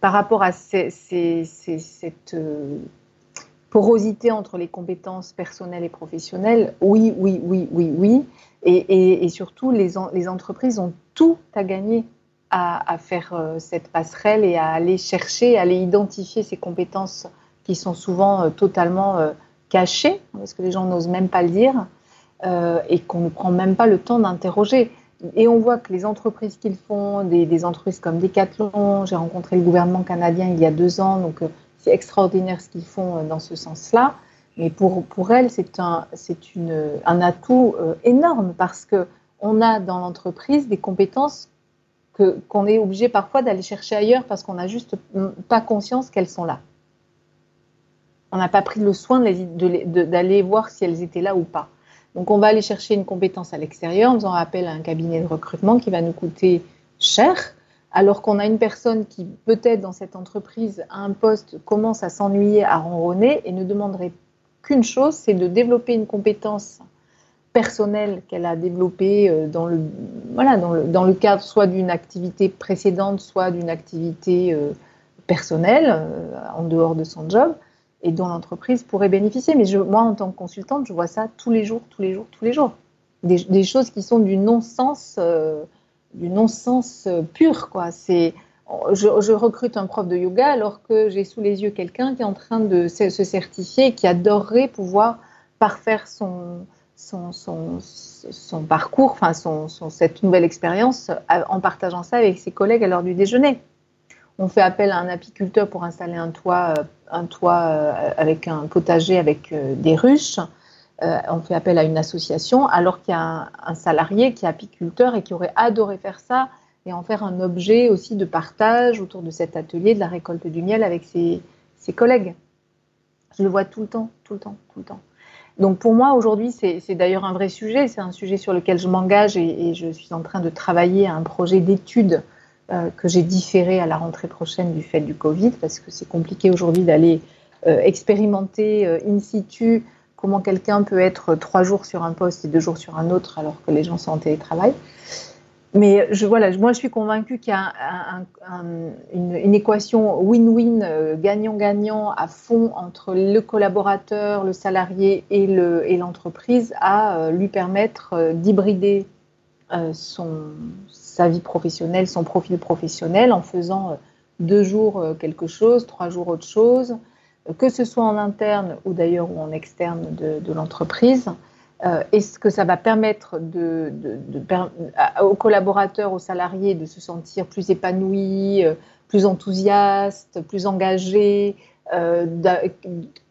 par rapport à cette euh, porosité entre les compétences personnelles et professionnelles, oui, oui, oui, oui, oui. Et, surtout, les, les, entreprises ont tout à gagner à, faire euh, cette passerelle et à aller chercher, à aller identifier ces compétences qui sont souvent totalement cachées, parce que les gens n'osent même pas le dire. Euh, et qu'on ne prend même pas le temps d'interroger. Et on voit que les entreprises qu'ils font, des, entreprises comme Decathlon, j'ai rencontré le gouvernement canadien il y a deux ans, donc euh, c'est extraordinaire ce qu'ils font euh, dans ce sens-là. Mais pour, pour elles, c'est un, un atout énorme parce qu'on a dans l'entreprise des compétences qu'on est obligé parfois d'aller chercher ailleurs parce qu'on n'a juste pas conscience qu'elles sont là. On n'a pas pris le soin d'aller voir si elles étaient là ou pas. Donc on va aller chercher une compétence à l'extérieur en faisant appel à un cabinet de recrutement qui va nous coûter cher, alors qu'on a une personne qui peut-être dans cette entreprise à un poste commence à s'ennuyer, à ronronner et ne demanderait qu'une chose, c'est de développer une compétence personnelle qu'elle a développée euh, dans le, cadre soit d'une activité précédente, soit d'une activité euh, personnelle euh, en dehors de son job, et dont l'entreprise pourrait bénéficier. Mais moi, en tant que consultante, je vois ça tous les jours, tous les jours, tous les jours. Des, choses qui sont du non-sens, euh, du non-sens euh, pur. C'est, je, recrute un prof de yoga alors que j'ai sous les yeux quelqu'un qui est en train de se, certifier et qui adorerait pouvoir parfaire son, parcours, enfin cette nouvelle expérience en partageant ça avec ses collègues à l'heure du déjeuner. On fait appel à un apiculteur pour installer un toit, euh, un toit euh, avec un potager avec euh, des ruches. on fait appel à une association alors qu'il y a un, salarié qui est apiculteur et qui aurait adoré faire ça et en faire un objet aussi de partage autour de cet atelier de la récolte du miel avec ses, collègues. Je le vois tout le temps, tout le temps, tout le temps. Donc pour moi, aujourd'hui, c'est d'ailleurs un vrai sujet, c'est un sujet sur lequel je m'engage et, et, je suis en train de travailler à un projet d'étude euh, que j'ai différé à la rentrée prochaine du fait du Covid, parce que c'est compliqué aujourd'hui d'aller euh, expérimenter euh, in situ comment quelqu'un peut être trois jours sur un poste et deux jours sur un autre alors que les gens sont en télétravail. Mais voilà, moi, je suis convaincue qu'il y a une, équation win-win, gagnant-gagnant à fond entre le collaborateur, le salarié et l'entreprise et à lui permettre d'hybrider son, sa vie professionnelle, son profil professionnel en faisant euh, deux jours euh, quelque chose, trois jours autre chose, euh, que ce soit en interne ou d'ailleurs ou en externe de, l'entreprise. et ce que ça va permettre aux collaborateurs, aux salariés de se sentir plus épanouis, plus enthousiastes, plus engagés,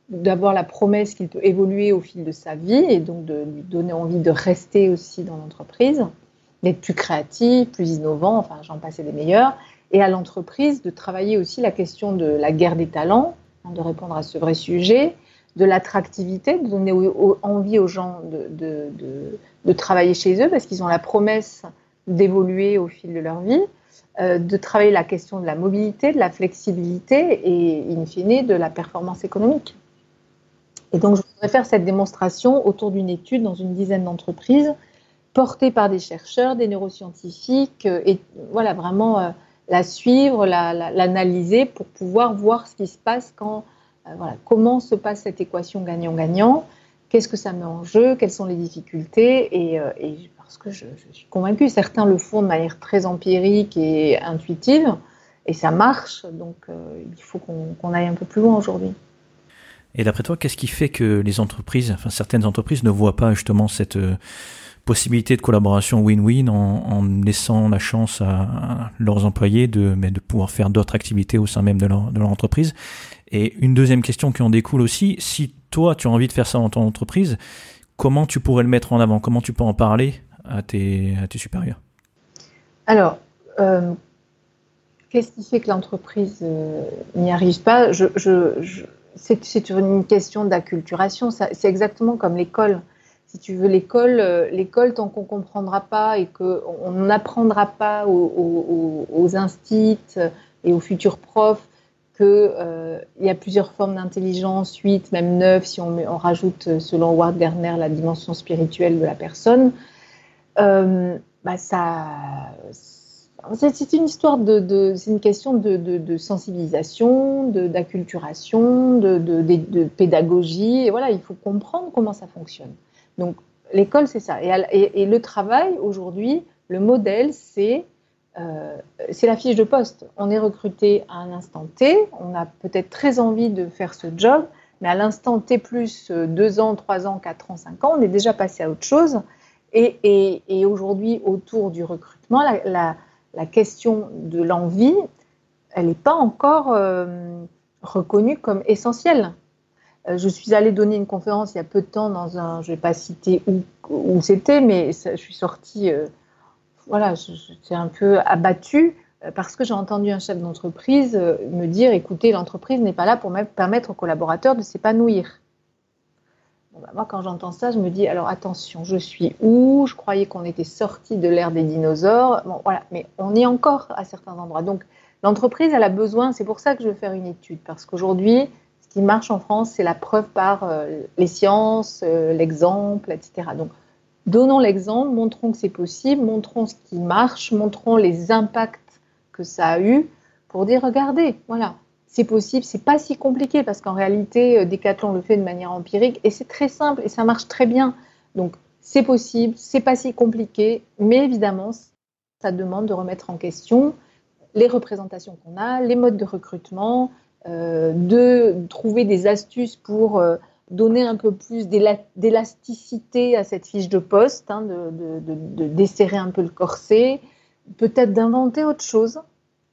d'avoir la promesse qu'il peut évoluer au fil de sa vie et donc de lui donner envie de rester aussi dans l'entreprise? D'être plus créatif, plus innovant, enfin j'en passais des meilleurs, et à l'entreprise de travailler aussi la question de la guerre des talents, hein, de répondre à ce vrai sujet, de l'attractivité, de donner envie aux gens de, de, travailler chez eux parce qu'ils ont la promesse d'évoluer au fil de leur vie, euh, de travailler la question de la mobilité, de la flexibilité et, in fine, de la performance économique. Et donc, je voudrais faire cette démonstration autour d'une étude dans une dizaine d'entreprises portée par des chercheurs, des neuroscientifiques, euh, et voilà, vraiment euh, la suivre, l'analyser pour pouvoir voir ce qui se passe quand, euh, voilà, comment se passe cette équation gagnant-gagnant, qu'est-ce que ça met en jeu, quelles sont les difficultés, et, parce que je, suis convaincue, certains le font de manière très empirique et intuitive, et ça marche, donc il faut qu'on aille un peu plus loin aujourd'hui. Et d'après toi, qu'est-ce qui fait que les entreprises, enfin certaines entreprises ne voient pas justement cette possibilité de collaboration win-win en, laissant la chance à, leurs employés de, mais de pouvoir faire d'autres activités au sein même de leur, entreprise. Et une deuxième question qui en découle aussi, si toi tu as envie de faire ça dans ton entreprise, comment tu pourrais le mettre en avant? Comment tu peux en parler à tes, supérieurs? Alors, euh, qu'est-ce qui fait que l'entreprise euh, n'y arrive pas? C'est une question d'acculturation. C'est exactement comme l'école si tu veux, l'école, euh, l'école tant qu'on comprendra pas et qu'on n'apprendra pas aux, aux, et aux futurs profs qu'il euh, y a plusieurs formes d'intelligence, 8, même 9, si on, on rajoute, selon Ward Garner, la dimension spirituelle de la personne, euh, bah ça, c'est une histoire de, c'est une question de, de sensibilisation, d'acculturation, de, pédagogie. Et voilà, il faut comprendre comment ça fonctionne. Donc l'école, c'est ça. Et, le travail, aujourd'hui, le modèle, euh, c'est la fiche de poste. On est recruté à un instant T, on a peut-être très envie de faire ce job, mais à l'instant T plus 2 ans, 3 ans, 4 ans, 5 ans, on est déjà passé à autre chose. Et, aujourd'hui, autour du recrutement, la, question de l'envie, elle n'est pas encore euh, reconnue comme essentielle. Euh, je suis allée donner une conférence il y a peu de temps dans un, je ne vais pas citer où, c'était, mais je suis sortie, euh, voilà, j'étais un peu abattue euh, parce que j'ai entendu un chef d'entreprise me dire, écoutez, l'entreprise n'est pas là pour permettre aux collaborateurs de s'épanouir. Bah, moi, quand j'entends ça, je me dis, alors attention, je suis où? Je croyais qu'on était sorti de l'ère des dinosaures. Bon, voilà, mais on est encore à certains endroits. Donc, l'entreprise, elle a besoin, c'est pour ça que je veux faire une étude, parce qu'aujourd'hui, qui marche en France, c'est la preuve par euh, les sciences, euh, l'exemple, etc. Donc, donnons l'exemple, montrons que c'est possible, montrons ce qui marche, montrons les impacts que ça a eu pour dire, regardez, voilà, c'est possible, c'est pas si compliqué parce qu'en réalité, Decathlon le fait de manière empirique et c'est très simple et ça marche très bien. Donc, c'est possible, c'est pas si compliqué, mais évidemment, ça demande de remettre en question les représentations qu'on a, les modes de recrutement, euh, de trouver des astuces pour euh, donner un peu plus d'élasticité à cette fiche de poste, hein, de, desserrer un peu le corset, peut-être d'inventer autre chose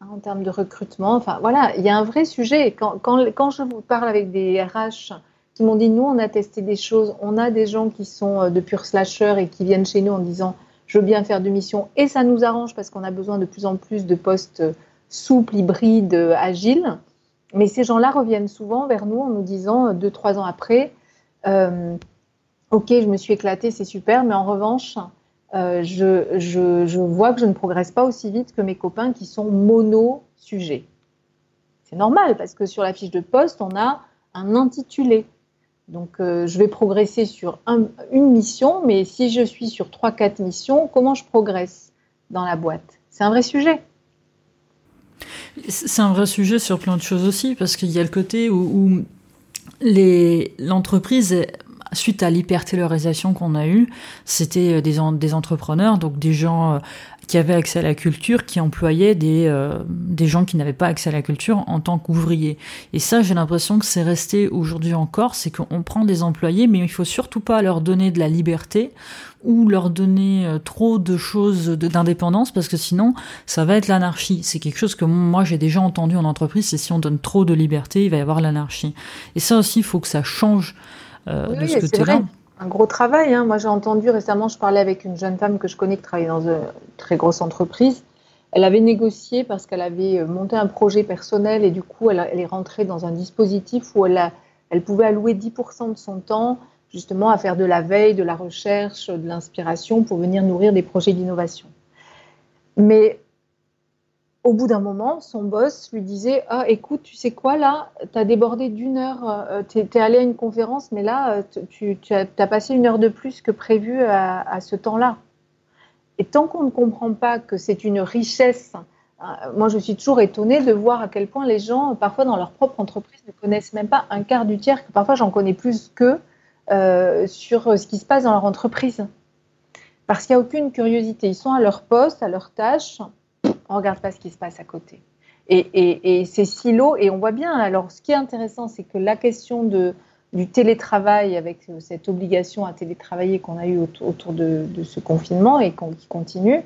hein, en termes de recrutement. Enfin voilà, il y a un vrai sujet. Quand, je vous parle avec des RH qui m'ont dit, nous, on a testé des choses, on a des gens qui sont euh, de purs slashers et qui viennent chez nous en disant, je veux bien faire de mission et ça nous arrange parce qu'on a besoin de plus en plus de postes souples, hybrides, agiles. Mais ces gens-là reviennent souvent vers nous en nous disant, euh, deux, trois ans après, euh, Ok, je me suis éclatée, c'est super, mais en revanche, euh, je, vois que je ne progresse pas aussi vite que mes copains qui sont mono-sujets. C'est normal parce que sur la fiche de poste, on a un intitulé. Donc, je vais progresser sur une mission, mais si je suis sur trois, quatre missions, comment je progresse dans la boîte? C'est un vrai sujet. C'est un vrai sujet sur plein de choses aussi, parce qu'il y a le côté où, les l'entreprise, suite à l'hyper-taylorisation qu'on a eue, c'était des, des entrepreneurs, donc des gens euh, qui avaient accès à la culture, qui employaient des, euh, des gens qui n'avaient pas accès à la culture en tant qu'ouvriers. Et ça, j'ai l'impression que c'est resté aujourd'hui encore, c'est qu'on prend des employés, mais il faut surtout pas leur donner de la liberté ou leur donner euh, trop de choses d'indépendance parce que sinon ça va être l'anarchie. C'est quelque chose que moi j'ai déjà entendu en entreprise, c'est si on donne trop de liberté, il va y avoir l'anarchie. Et ça aussi, il faut que ça change euh, de ce côté-là. Un gros travail. Hein. Moi j'ai entendu récemment, je parlais avec une jeune femme que je connais qui travaille dans une très grosse entreprise. Elle avait négocié parce qu'elle avait euh, monté un projet personnel et du coup elle, elle est rentrée dans un dispositif où elle, a, elle pouvait allouer 10% de son temps justement à faire de la veille, de la recherche, de l'inspiration pour venir nourrir des projets d'innovation. Mais au bout d'un moment, son boss lui disait Ah, écoute, tu sais quoi, là, tu as débordé d'une heure, euh, tu es, allé à une conférence, mais là, euh, tu, as, passé une heure de plus que prévu à, ce temps-là. Et tant qu'on ne comprend pas que c'est une richesse, hein, moi je suis toujours étonnée de voir à quel point les gens, parfois dans leur propre entreprise, ne connaissent même pas un quart du tiers, que parfois j'en connais plus qu'eux, euh, sur ce qui se passe dans leur entreprise. Parce qu'il n'y a aucune curiosité. Ils sont à leur poste, à leur tâche. On regarde pas ce qui se passe à côté. Et, et, et c'est silo. Et on voit bien. Alors, ce qui est intéressant, c'est que la question de, du télétravail, avec cette obligation à télétravailler qu'on a eue autour, de, de, ce confinement et qui continue,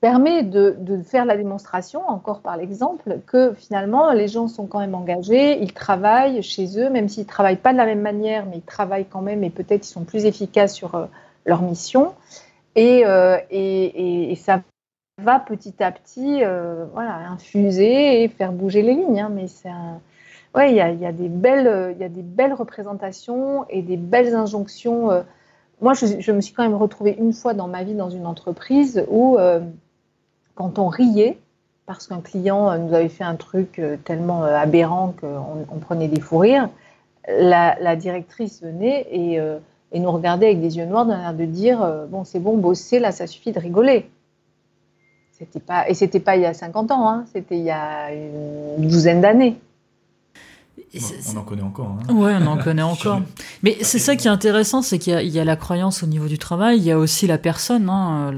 permet de, faire la démonstration, encore par l'exemple, que finalement les gens sont quand même engagés, ils travaillent chez eux, même s'ils ne travaillent pas de la même manière, mais ils travaillent quand même et peut-être ils sont plus efficaces sur euh, leur mission. Euh, et, et, ça va petit à petit euh, voilà, infuser et faire bouger les lignes. Hein, mais c'est Ouais, il y a, y, a des belles, y a des belles représentations et des belles injonctions. Moi, je, me suis quand même retrouvée une fois dans ma vie dans une entreprise où quand on riait, parce qu'un client euh, nous avait fait un truc euh, tellement euh, aberrant qu'on prenait des fous rires, la, directrice venait et, nous regardait avec des yeux noirs d'un air de dire Bon, c'est bon, bosser, là, ça suffit de rigoler. C'était pas, et c'était pas il y a 50 ans, hein, c'était il y a une douzaine d'années on en connaît encore. Hein. Ouais, on en connaît encore. Mais c'est ça qui est intéressant, c'est qu'il y, a la croyance au niveau du travail, il y a aussi la personne. Hein,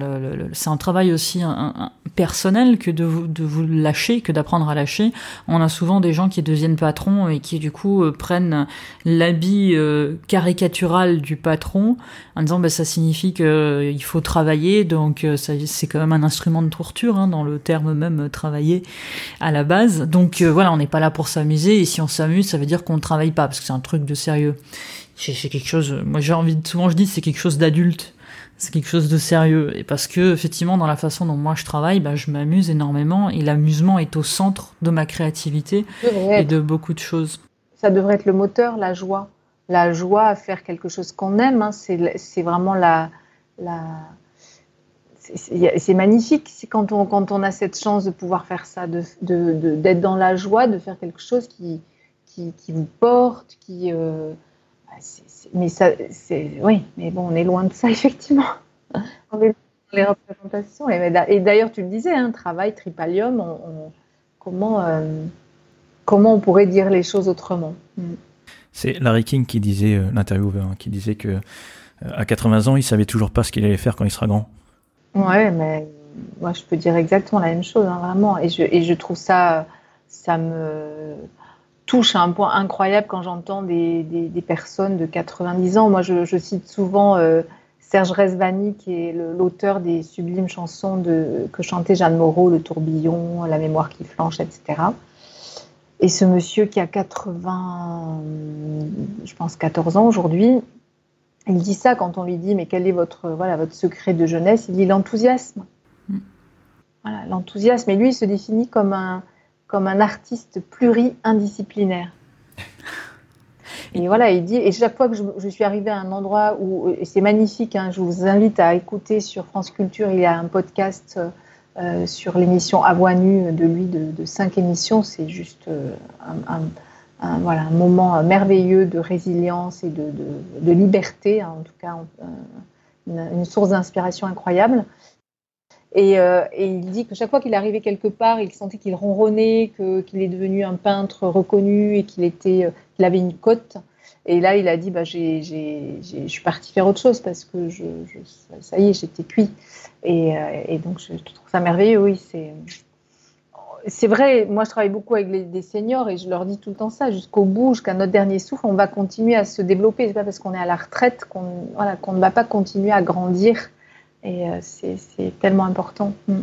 c'est un travail aussi un, personnel que de vous, de vous lâcher, que d'apprendre à lâcher. On a souvent des gens qui deviennent patrons et qui du coup euh, prennent l'habit euh, caricatural du patron en disant bah, ça signifie qu'il euh, faut travailler, donc c'est quand même un instrument de torture hein, dans le terme même travailler à la base. Donc voilà, on n'est pas là pour s'amuser et si on s'amuse, ça veut dire qu'on ne travaille pas parce que c'est un truc de sérieux. C'est quelque chose, moi j'ai envie souvent je dis c'est quelque chose d'adulte c'est quelque chose de sérieux. Et parce que, effectivement, dans la façon dont moi je travaille, bah, je m'amuse énormément et l'amusement est au centre de ma créativité et de beaucoup de choses. Ça devrait être le moteur, la joie. La joie à faire quelque chose qu'on aime, hein, c'est vraiment la. la... C'est magnifique quand on, quand on a cette chance de pouvoir faire ça, d'être de, de, dans la joie, de faire quelque chose qui, qui, qui vous porte, qui. Euh, bah, mais ça, c'est, oui, mais bon, on est loin de ça, effectivement. on est les représentations. Et, d'ailleurs, tu le disais, hein, travail, tripalium, comment. Euh, comment on pourrait dire les choses autrement? Mm. C'est Larry King qui disait, l'intervieweur, hein, qui disait que à 80 ans, il savait toujours pas ce qu'il allait faire quand il sera grand. Ouais, mais moi je peux dire exactement la même chose, hein, vraiment. Et je, et je trouve ça, ça me touche à un point incroyable quand j'entends des, des, personnes de 90 ans. Moi, je, cite souvent euh, Serge Resvani, qui est l'auteur des sublimes chansons de, que chantait Jeanne Moreau, Le tourbillon, La mémoire qui flanche, etc. Et ce monsieur qui a 80, je pense 14 ans aujourd'hui, il dit ça quand on lui dit mais quel est votre voilà votre secret de jeunesse? Il dit l'enthousiasme. Mm. Voilà, l'enthousiasme. Et lui, il se définit comme un comme un artiste pluri-indisciplinaire. Et voilà, il dit, et chaque fois que je, suis arrivée à un endroit où, et c'est magnifique, hein, je vous invite à écouter sur France Culture, il y a un podcast euh, sur l'émission À voix nue de lui, de, cinq émissions, c'est juste euh, un, voilà, un moment merveilleux de résilience et de, de, liberté, hein, en tout cas une, une source d'inspiration incroyable. Euh, et, il dit que chaque fois qu'il arrivait quelque part, il sentait qu'il ronronnait, qu'il est devenu un peintre reconnu et qu'il était, euh, qu'il avait une cote. Et là, il a dit, bah, je suis parti faire autre chose parce que je, ça y est, j'étais cuit. Et, euh, donc, je trouve ça merveilleux, oui. C'est, vrai, moi, je travaille beaucoup avec des seniors et je leur dis tout le temps ça, jusqu'au bout, jusqu'à notre dernier souffle, on va continuer à se développer. C'est pas parce qu'on est à la retraite qu'on, voilà, qu'on ne va pas continuer à grandir et euh, c'est tellement important. Mm.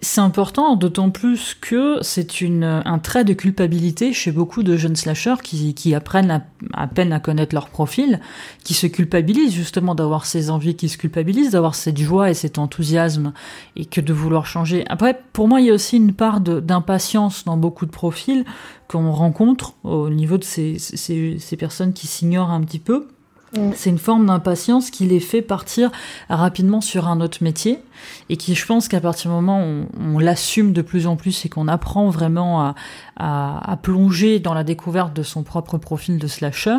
C'est important, d'autant plus que c'est un trait de culpabilité chez beaucoup de jeunes slashers qui, apprennent à, peine à connaître leur profil, qui se culpabilisent justement d'avoir ces envies, qui se culpabilisent d'avoir cette joie et cet enthousiasme, et que de vouloir changer. Après, pour moi, il y a aussi une part d'impatience dans beaucoup de profils qu'on rencontre au niveau de ces personnes qui s'ignorent un petit peu Mm. C'est une forme d'impatience qui les fait partir rapidement sur un autre métier et qui, je pense qu'à partir du moment où on, l'assume de plus en plus et qu'on apprend vraiment à, plonger dans la découverte de son propre profil de slasher,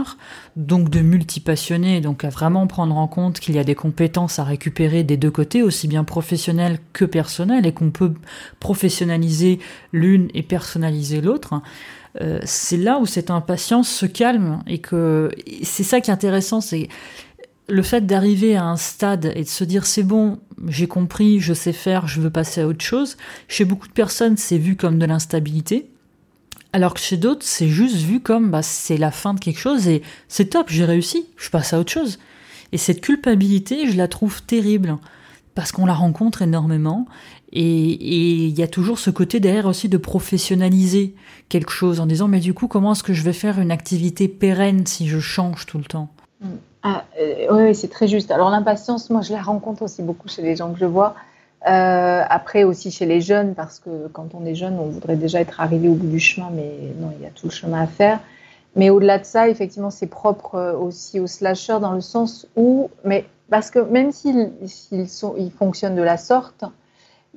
donc de multipassionné, donc à vraiment prendre en compte qu'il y a des compétences à récupérer des deux côtés, aussi bien professionnelles que personnelles, et qu'on peut professionnaliser l'une et personnaliser l'autre, euh, c'est là où cette impatience se calme et que c'est ça qui est intéressant, c'est le fait d'arriver à un stade et de se dire c'est bon, j'ai compris, je sais faire, je veux passer à autre chose. Chez beaucoup de personnes, c'est vu comme de l'instabilité. Alors que chez d'autres, c'est juste vu comme bah, c'est la fin de quelque chose et c'est top, j'ai réussi, je passe à autre chose. Et cette culpabilité, je la trouve terrible parce qu'on la rencontre énormément et il y a toujours ce côté derrière aussi de professionnaliser quelque chose en disant mais du coup comment est-ce que je vais faire une activité pérenne si je change tout le temps? Mm. ah, euh, Oui, c'est très juste. Alors l'impatience, moi je la rencontre aussi beaucoup chez les gens que je vois. Euh, après aussi chez les jeunes, parce que quand on est jeune, on voudrait déjà être arrivé au bout du chemin, mais non, il y a tout le chemin à faire. Mais au-delà de ça, effectivement, c'est propre euh, aussi aux slashers dans le sens où, mais parce que même s'ils ils fonctionnent de la sorte,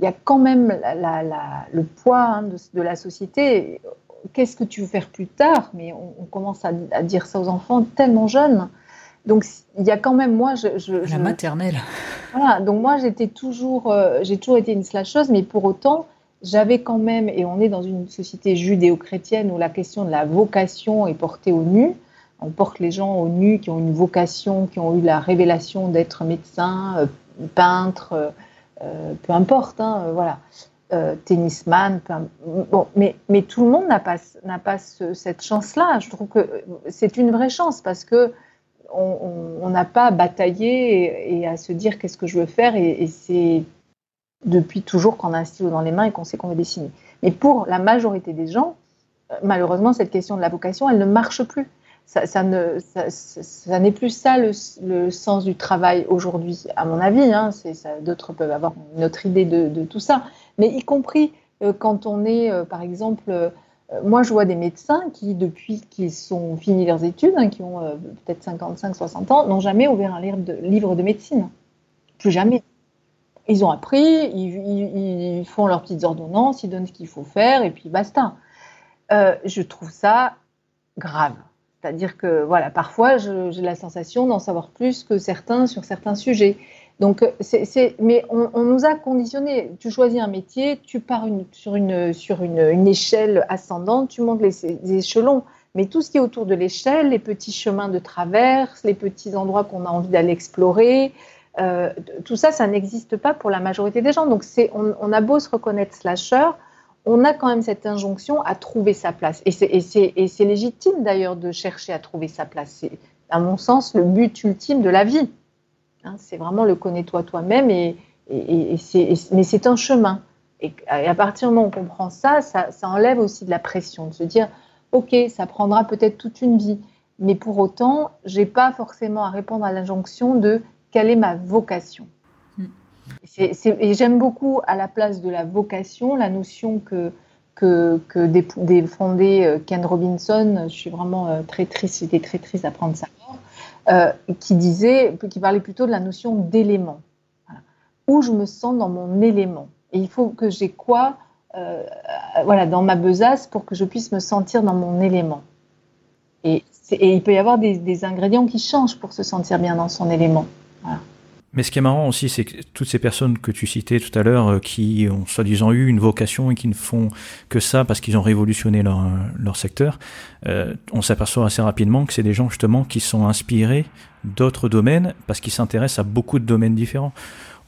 il y a quand même le poids hein, de, la société. Qu'est-ce que tu veux faire plus tard? Mais on, commence à, dire ça aux enfants tellement jeunes. Donc il y a quand même moi, je, la maternelle. Voilà. Donc moi j'étais toujours, euh, j'ai toujours été une slasheuse, mais pour autant j'avais quand même, et on est dans une société judéo-chrétienne où la question de la vocation est portée au nu. On porte les gens au nu qui ont une vocation, qui ont eu la révélation d'être médecin, euh, peintre. Euh, euh, peu importe, hein, euh, voilà, euh, tennisman, bon, mais, tout le monde n'a pas, cette chance-là. Je trouve que c'est une vraie chance parce que on n'a pas à batailler et, à se dire qu'est-ce que je veux faire et, c'est depuis toujours qu'on a un stylo dans les mains et qu'on sait qu'on veut dessiner. Mais pour la majorité des gens, malheureusement, cette question de la vocation, elle ne marche plus ça, ne, ça, n'est plus ça le, sens du travail aujourd'hui, à mon avis. Hein, d'autres peuvent avoir une autre idée de, tout ça, mais y compris euh, quand on est, euh, par exemple, euh, moi je vois des médecins qui, depuis qu'ils sont finis leurs études, hein, qui ont peut-être 55, 60 ans, n'ont jamais ouvert un livre de, médecine. Plus jamais. Ils ont appris, ils, font leurs petites ordonnances, ils donnent ce qu'il faut faire, et puis basta. je trouve ça grave. C'est-à-dire que voilà, parfois j'ai la sensation d'en savoir plus que certains sur certains sujets. Donc, c'est, mais on, nous a conditionné. Tu choisis un métier, tu pars sur, une, sur une, échelle ascendante, tu montes les, échelons. Mais tout ce qui est autour de l'échelle, les petits chemins de traverse, les petits endroits qu'on a envie d'aller explorer, euh, tout ça, ça n'existe pas pour la majorité des gens. Donc, on, on, a beau se reconnaître slasher, on a quand même cette injonction à trouver sa place. Et c'est légitime d'ailleurs de chercher à trouver sa place. C'est, à mon sens, le but ultime de la vie. Hein, c'est vraiment le connais-toi toi-même, et, mais c'est un chemin. Et, à partir du moment où on comprend ça, ça, enlève aussi de la pression, de se dire, OK, ça prendra peut-être toute une vie, mais pour autant, je n'ai pas forcément à répondre à l'injonction de quelle est ma vocation. J'aime beaucoup à la place de la vocation la notion que, que, défendait euh, Ken Robinson. Je suis vraiment euh, très triste, j'étais très triste d'apprendre mort. Euh, qui disait, qui parlait plutôt de la notion d'élément. Où je me sens dans mon élément. Et il faut que j'ai quoi voilà, dans ma besace pour que je puisse me sentir dans mon élément. Et, et il peut y avoir des, des, ingrédients qui changent pour se sentir bien dans son élément. Voilà. Mais ce qui est marrant aussi, c'est que toutes ces personnes que tu citais tout à l'heure, euh, qui ont soi-disant eu une vocation et qui ne font que ça parce qu'ils ont révolutionné leur, leur secteur, euh, on s'aperçoit assez rapidement que c'est des gens justement qui sont inspirés d'autres domaines parce qu'ils s'intéressent à beaucoup de domaines différents.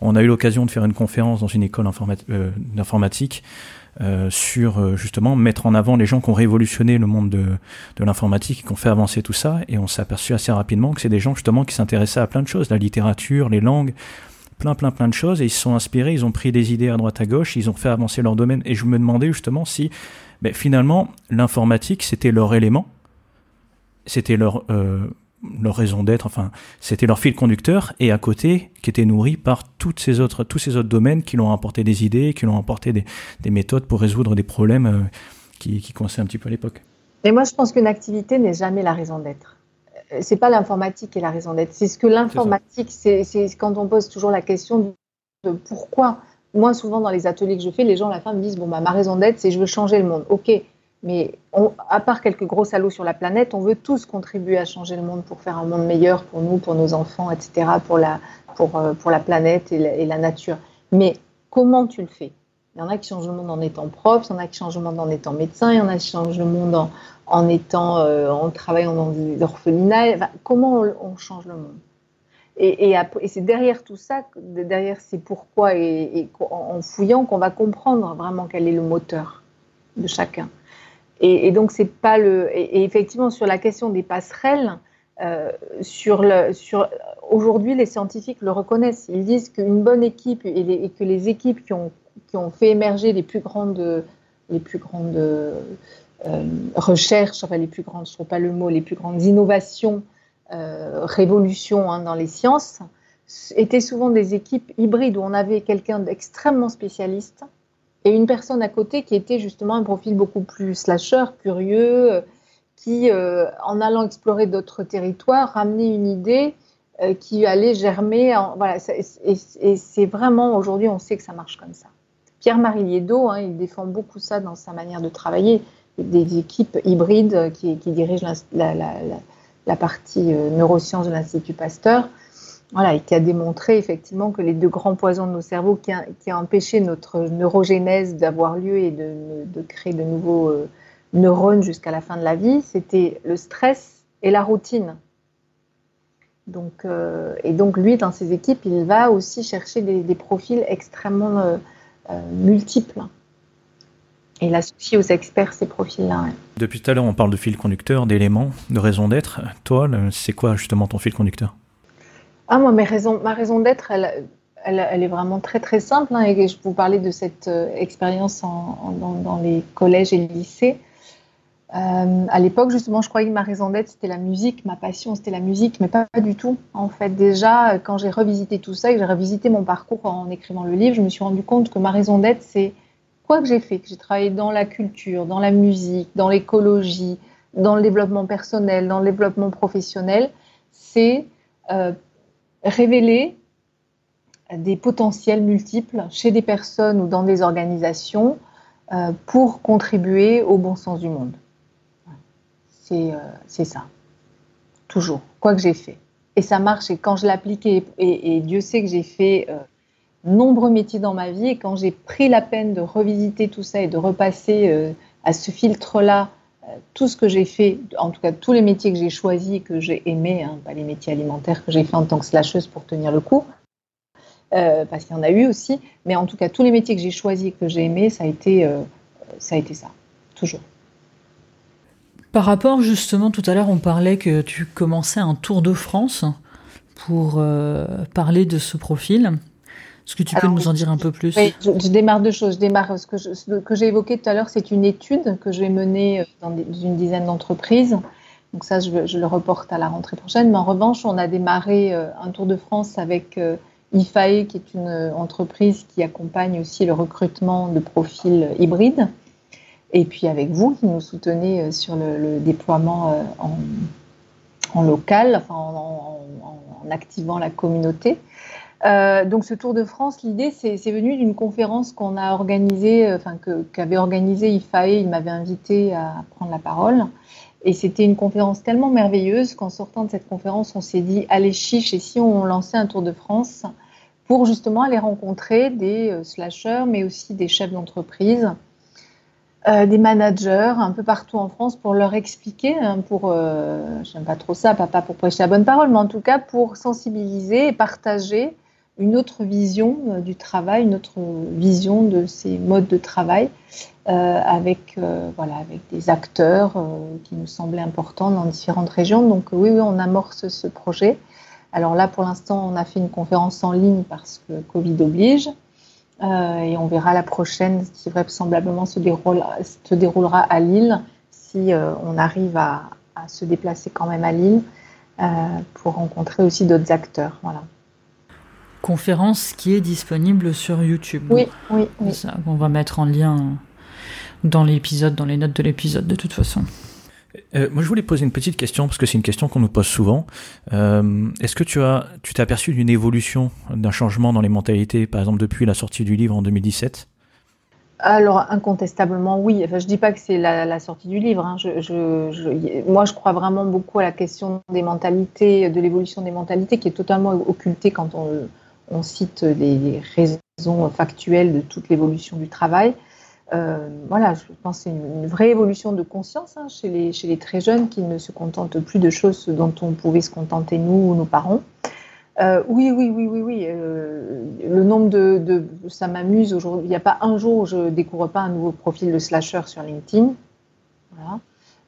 On a eu l'occasion de faire une conférence dans une école euh, d'informatique euh, sur euh, justement mettre en avant les gens qui ont révolutionné le monde de, de l'informatique, qui ont fait avancer tout ça, et on s'est aperçu assez rapidement que c'est des gens justement qui s'intéressaient à plein de choses, la littérature, les langues, plein plein plein de choses, et ils se sont inspirés, ils ont pris des idées à droite à gauche, ils ont fait avancer leur domaine, et je me demandais justement si ben, finalement l'informatique c'était leur élément, c'était leur euh, leur raison d'être, enfin, c'était leur fil conducteur, et à côté, qui était nourri par toutes ces autres, tous ces autres domaines qui l'ont apporté des idées, qui l'ont apporté des, des, méthodes pour résoudre des problèmes euh, qui, qui coinçaient un petit peu à l'époque. Et moi, je pense qu'une activité n'est jamais la raison d'être. Euh, c'est pas l'informatique qui est la raison d'être. C'est ce que l'informatique, c'est quand on pose toujours la question de pourquoi. Moi, souvent dans les ateliers que je fais, les gens à la fin me disent bon bah ma raison d'être, c'est je veux changer le monde. Ok, mais à part quelques gros salauds sur la planète, on veut tous contribuer à changer le monde pour faire un monde meilleur pour nous, pour nos enfants, etc., pour la, pour, euh, pour la planète et la, nature. Mais comment tu le fais? Il y en a qui changent le monde en étant prof, il y en a qui changent le monde en étant médecin, il y en a qui changent le monde en, euh, travaillant dans des orphelinats. comment on, change le monde? Et, c'est derrière tout ça, derrière ces pourquoi et en fouillant qu'on va comprendre vraiment quel est le moteur de chacun. Et, donc, c'est pas le. Et, effectivement, sur la question des passerelles, euh, sur le, sur, aujourd'hui, les scientifiques le reconnaissent. Ils disent qu'une bonne équipe et, que les équipes qui ont, qui ont fait émerger les plus grandes, les plus grandes euh, recherches, enfin les plus grandes, je ne trouve pas le mot, les plus grandes innovations, euh, révolutions hein, dans les sciences, étaient souvent des équipes hybrides où on avait quelqu'un d'extrêmement spécialiste et une personne à côté qui était justement un profil beaucoup plus slasher, curieux, euh, qui, euh, en allant explorer d'autres territoires, ramenait une idée euh, qui allait germer. Voilà, et, c'est vraiment, aujourd'hui, on sait que ça marche comme ça. Pierre-Marie Liedo, hein, il défend beaucoup ça dans sa manière de travailler, des équipes hybrides qui, dirigent la, la partie neurosciences de l'Institut Pasteur voilà, et qui a démontré effectivement que les deux grands poisons de nos cerveaux qui, a, empêché notre neurogénèse d'avoir lieu et de, créer de nouveaux euh, neurones jusqu'à la fin de la vie, c'était le stress et la routine. Donc, euh, et donc lui, dans ses équipes, il va aussi chercher des, profils extrêmement euh, multiples. Et il associe aux experts ces profils-là. Depuis tout à l'heure, on parle de fil conducteur, d'éléments, de raison d'être. Toi, c'est quoi justement ton fil conducteur? Ah, moi, ma raison d'être, elle, est vraiment très très simple. Hein, et je vous parlais de cette euh, expérience dans, les collèges et les lycées. Euh, à l'époque, justement, je croyais que ma raison d'être, c'était la musique, ma passion, c'était la musique, mais pas, du tout. En fait, déjà, quand j'ai revisité tout ça et que j'ai revisité mon parcours en écrivant le livre, je me suis rendu compte que ma raison d'être, c'est quoi que j'ai fait, que j'ai travaillé dans la culture, dans la musique, dans l'écologie, dans le développement personnel, dans le développement professionnel, c'est euh, révéler des potentiels multiples chez des personnes ou dans des organisations euh, pour contribuer au bon sens du monde. Euh, c'est ça. Toujours. Quoi que j'ai fait. et ça marche. Et quand je l'applique, et, et, Dieu sait que j'ai fait euh, nombreux métiers dans ma vie, et quand j'ai pris la peine de revisiter tout ça et de repasser euh, à ce filtre-là euh, tout ce que j'ai fait, en tout cas tous les métiers que j'ai choisis, que j'ai aimés, hein, pas les métiers alimentaires que j'ai fait en tant que slasheuse pour tenir le coup, parce qu'il y en a eu aussi, mais en tout cas tous les métiers que j'ai choisis, que j'ai aimés, ça a été, ça a été ça, toujours. Par rapport justement, tout à l'heure, on parlait que tu commençais un tour de France pour euh, parler de ce profil. Est-ce que tu peux nous en dire un peu plus? Oui, je, démarre deux choses. Je démarre ce que, j'ai évoqué tout à l'heure, c'est une étude que j'ai menée euh, dans une dizaine d'entreprises. Donc ça, je, le reporte à la rentrée prochaine. Mais en revanche, on a démarré euh, un tour de France avec IFAE, qui est une entreprise qui accompagne aussi le recrutement de profils hybrides et puis avec vous qui nous soutenez euh, sur le, déploiement euh, en, local, enfin en, activant la communauté. Euh, donc ce Tour de France, l'idée, c'est venu d'une conférence qu'on a organisée, enfin qu'avait organisée IFAE, il m'avait invité à prendre la parole. Et c'était une conférence tellement merveilleuse qu'en sortant de cette conférence, on s'est dit, allez chiche, et si on lançait un Tour de France pour justement aller rencontrer des slasheurs, mais aussi des chefs d'entreprise euh, des managers un peu partout en France pour leur expliquer, hein, pour, euh, j'aime pas trop ça, pas pour prêcher la bonne parole, mais en tout cas pour sensibiliser et partager une autre vision euh, du travail, une autre vision de ces modes de travail avec, voilà, avec des acteurs qui nous semblaient importants dans différentes régions. Donc oui, oui, on amorce ce projet. Alors là, pour l'instant, on a fait une conférence en ligne parce que Covid oblige. Euh, et on verra la prochaine qui vraisemblablement se, se déroulera à Lille si euh, on arrive à, se déplacer quand même à Lille euh, pour rencontrer aussi d'autres acteurs. Voilà. Conférence qui est disponible sur YouTube. Oui, oui, oui. Ça, on va mettre en lien dans l'épisode, dans les notes de l'épisode de toute façon. Euh, moi, je voulais poser une petite question parce que c'est une question qu'on nous pose souvent. Euh, est-ce que tu as, tu t'es aperçu d'une évolution, d'un changement dans les mentalités, par exemple depuis la sortie du livre en 2017 alors, incontestablement, oui. Enfin, je ne dis pas que c'est la, sortie du livre. Hein. Je, moi, je crois vraiment beaucoup à la question des mentalités, de l'évolution des mentalités, qui est totalement occultée quand on, on cite les raisons factuelles de toute l'évolution du travail. Euh, voilà, je pense c'est une, vraie évolution de conscience hein, chez, les, très jeunes qui ne se contentent plus de choses dont on pouvait se contenter nous ou nos parents. Euh, oui, oui, oui, oui, oui. Euh, le nombre de, ça m'amuse aujourd'hui. Il n'y a pas un jour où je découvre pas un nouveau profil de slasher sur LinkedIn.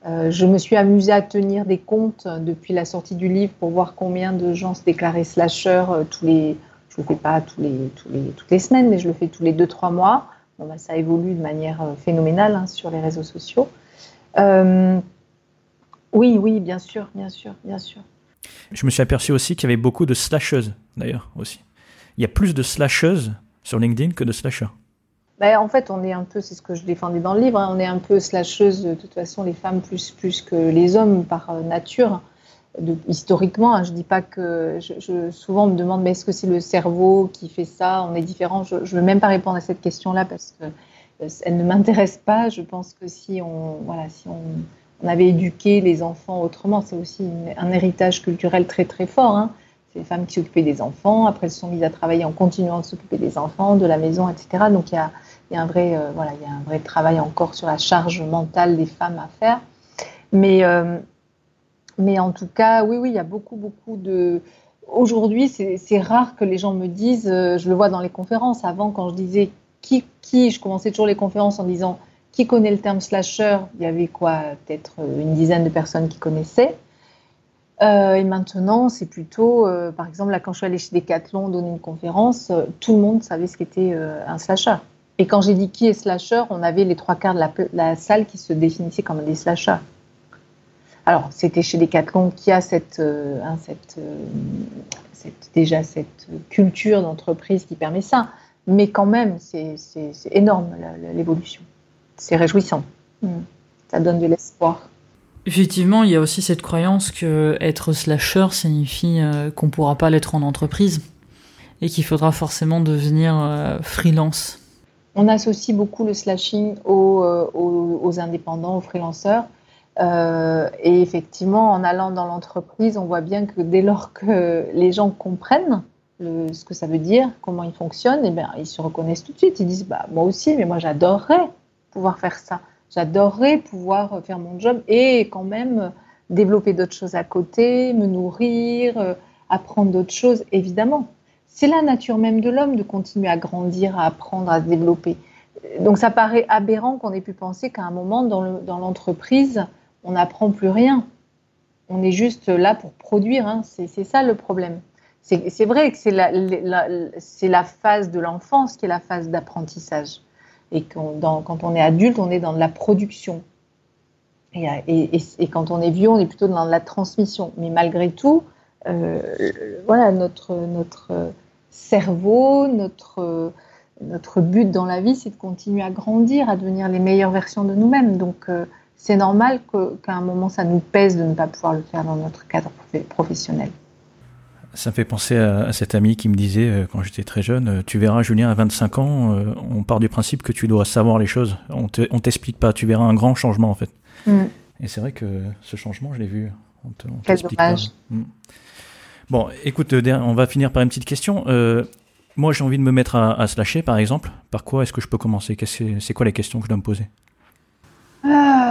je me suis amusée à tenir des comptes depuis la sortie du livre pour voir combien de gens se déclaraient slasher tous les. Je le fais pas tous les, tous les, toutes les semaines, mais je le fais tous les deux trois mois. Bah, ça évolue de manière euh, phénoménale hein, sur les réseaux sociaux. Euh, oui, oui, bien sûr, bien sûr, bien sûr. Je me suis aperçu aussi qu'il y avait beaucoup de slasheuses, d'ailleurs, aussi. Il y a plus de slasheuses sur LinkedIn que de slasheurs. Ben, en fait, on est un peu, c'est ce que je défendais dans le livre, hein, on est un peu slasheuses, de toute façon, les femmes plus, plus que les hommes par euh, historiquement, hein, je dis pas que. Souvent, on me demande, mais est-ce que c'est le cerveau qui fait ça? On est différent. Je ne veux même pas répondre à cette question-là parce que euh, elle ne m'intéresse pas. Je pense que si on, voilà, si on, avait éduqué les enfants autrement, c'est aussi un héritage culturel très très fort. Hein. C'est les femmes qui s'occupaient des enfants. Après, elles se sont mises à travailler en continuant de s'occuper des enfants, de la maison, etc. Donc, il y a, y a, un vrai, euh, voilà, il y a un vrai travail encore sur la charge mentale des femmes à faire. Mais euh, mais en tout cas, oui, oui, il y a beaucoup, beaucoup de. Aujourd'hui, c'est rare que les gens me disent, euh, je le vois dans les conférences, avant, quand je disais qui, qui, je commençais toujours les conférences en disant qui connaît le terme slasher, il y avait quoi, peut-être une dizaine de personnes qui connaissaient. Euh, et maintenant, c'est plutôt, euh, par exemple, là, quand je suis allée chez Decathlon donner une conférence, tout le monde savait ce qu'était un slasher. Et quand j'ai dit qui est slasher, on avait les trois quarts de la, la salle qui se définissaient comme des slashers. Alors, c'était chez Decathlon qui a cette, euh, hein, euh, cette, déjà cette culture d'entreprise qui permet ça. Mais quand même, c'est énorme l'évolution. C'est réjouissant. Mm. Ça donne de l'espoir. Effectivement, il y a aussi cette croyance que être slasher signifie euh, qu'on ne pourra pas l'être en entreprise et qu'il faudra forcément devenir freelance. On associe beaucoup le slashing aux, aux indépendants, aux freelanceurs. Et effectivement, en allant dans l'entreprise, on voit bien que dès lors que les gens comprennent ce que ça veut dire, comment ils fonctionnent, et eh bien, ils se reconnaissent tout de suite. Ils disent bah, Moi aussi, mais moi j'adorerais pouvoir faire ça. J'adorerais pouvoir faire mon job et quand même développer d'autres choses à côté, me nourrir, euh, apprendre d'autres choses, évidemment. C'est la nature même de l'homme de continuer à grandir, à apprendre, à se développer. Donc ça paraît aberrant qu'on ait pu penser qu'à un moment dans l'entreprise, on n'apprend plus rien. On est juste là pour produire, hein. c'est ça le problème. C'est vrai que c'est la, phase de l'enfance qui est la phase d'apprentissage. Et quand on est adulte, on est dans de la production. Et, quand on est vieux, on est plutôt dans la transmission. Mais malgré tout, euh, voilà, notre, cerveau, notre, notre but dans la vie, c'est de continuer à grandir, à devenir les meilleures versions de nous-mêmes. Donc, euh, c'est normal qu'à un moment, ça nous pèse de ne pas pouvoir le faire dans notre cadre professionnel. Ça me fait penser à, cet ami qui me disait euh, quand j'étais très jeune, tu verras Julien à 25 ans, on part du principe que tu dois savoir les choses. On t'explique pas, tu verras un grand changement en fait. Mm. Et c'est vrai que ce changement, je l'ai vu. On te, Quel dommage. Mm. Bon, écoute, euh, on va finir par une petite question. Euh, moi, j'ai envie de me mettre à, à slasher, par exemple. Par quoi est-ce que je peux commencer? C'est quoi les questions que je dois me poser? Ah,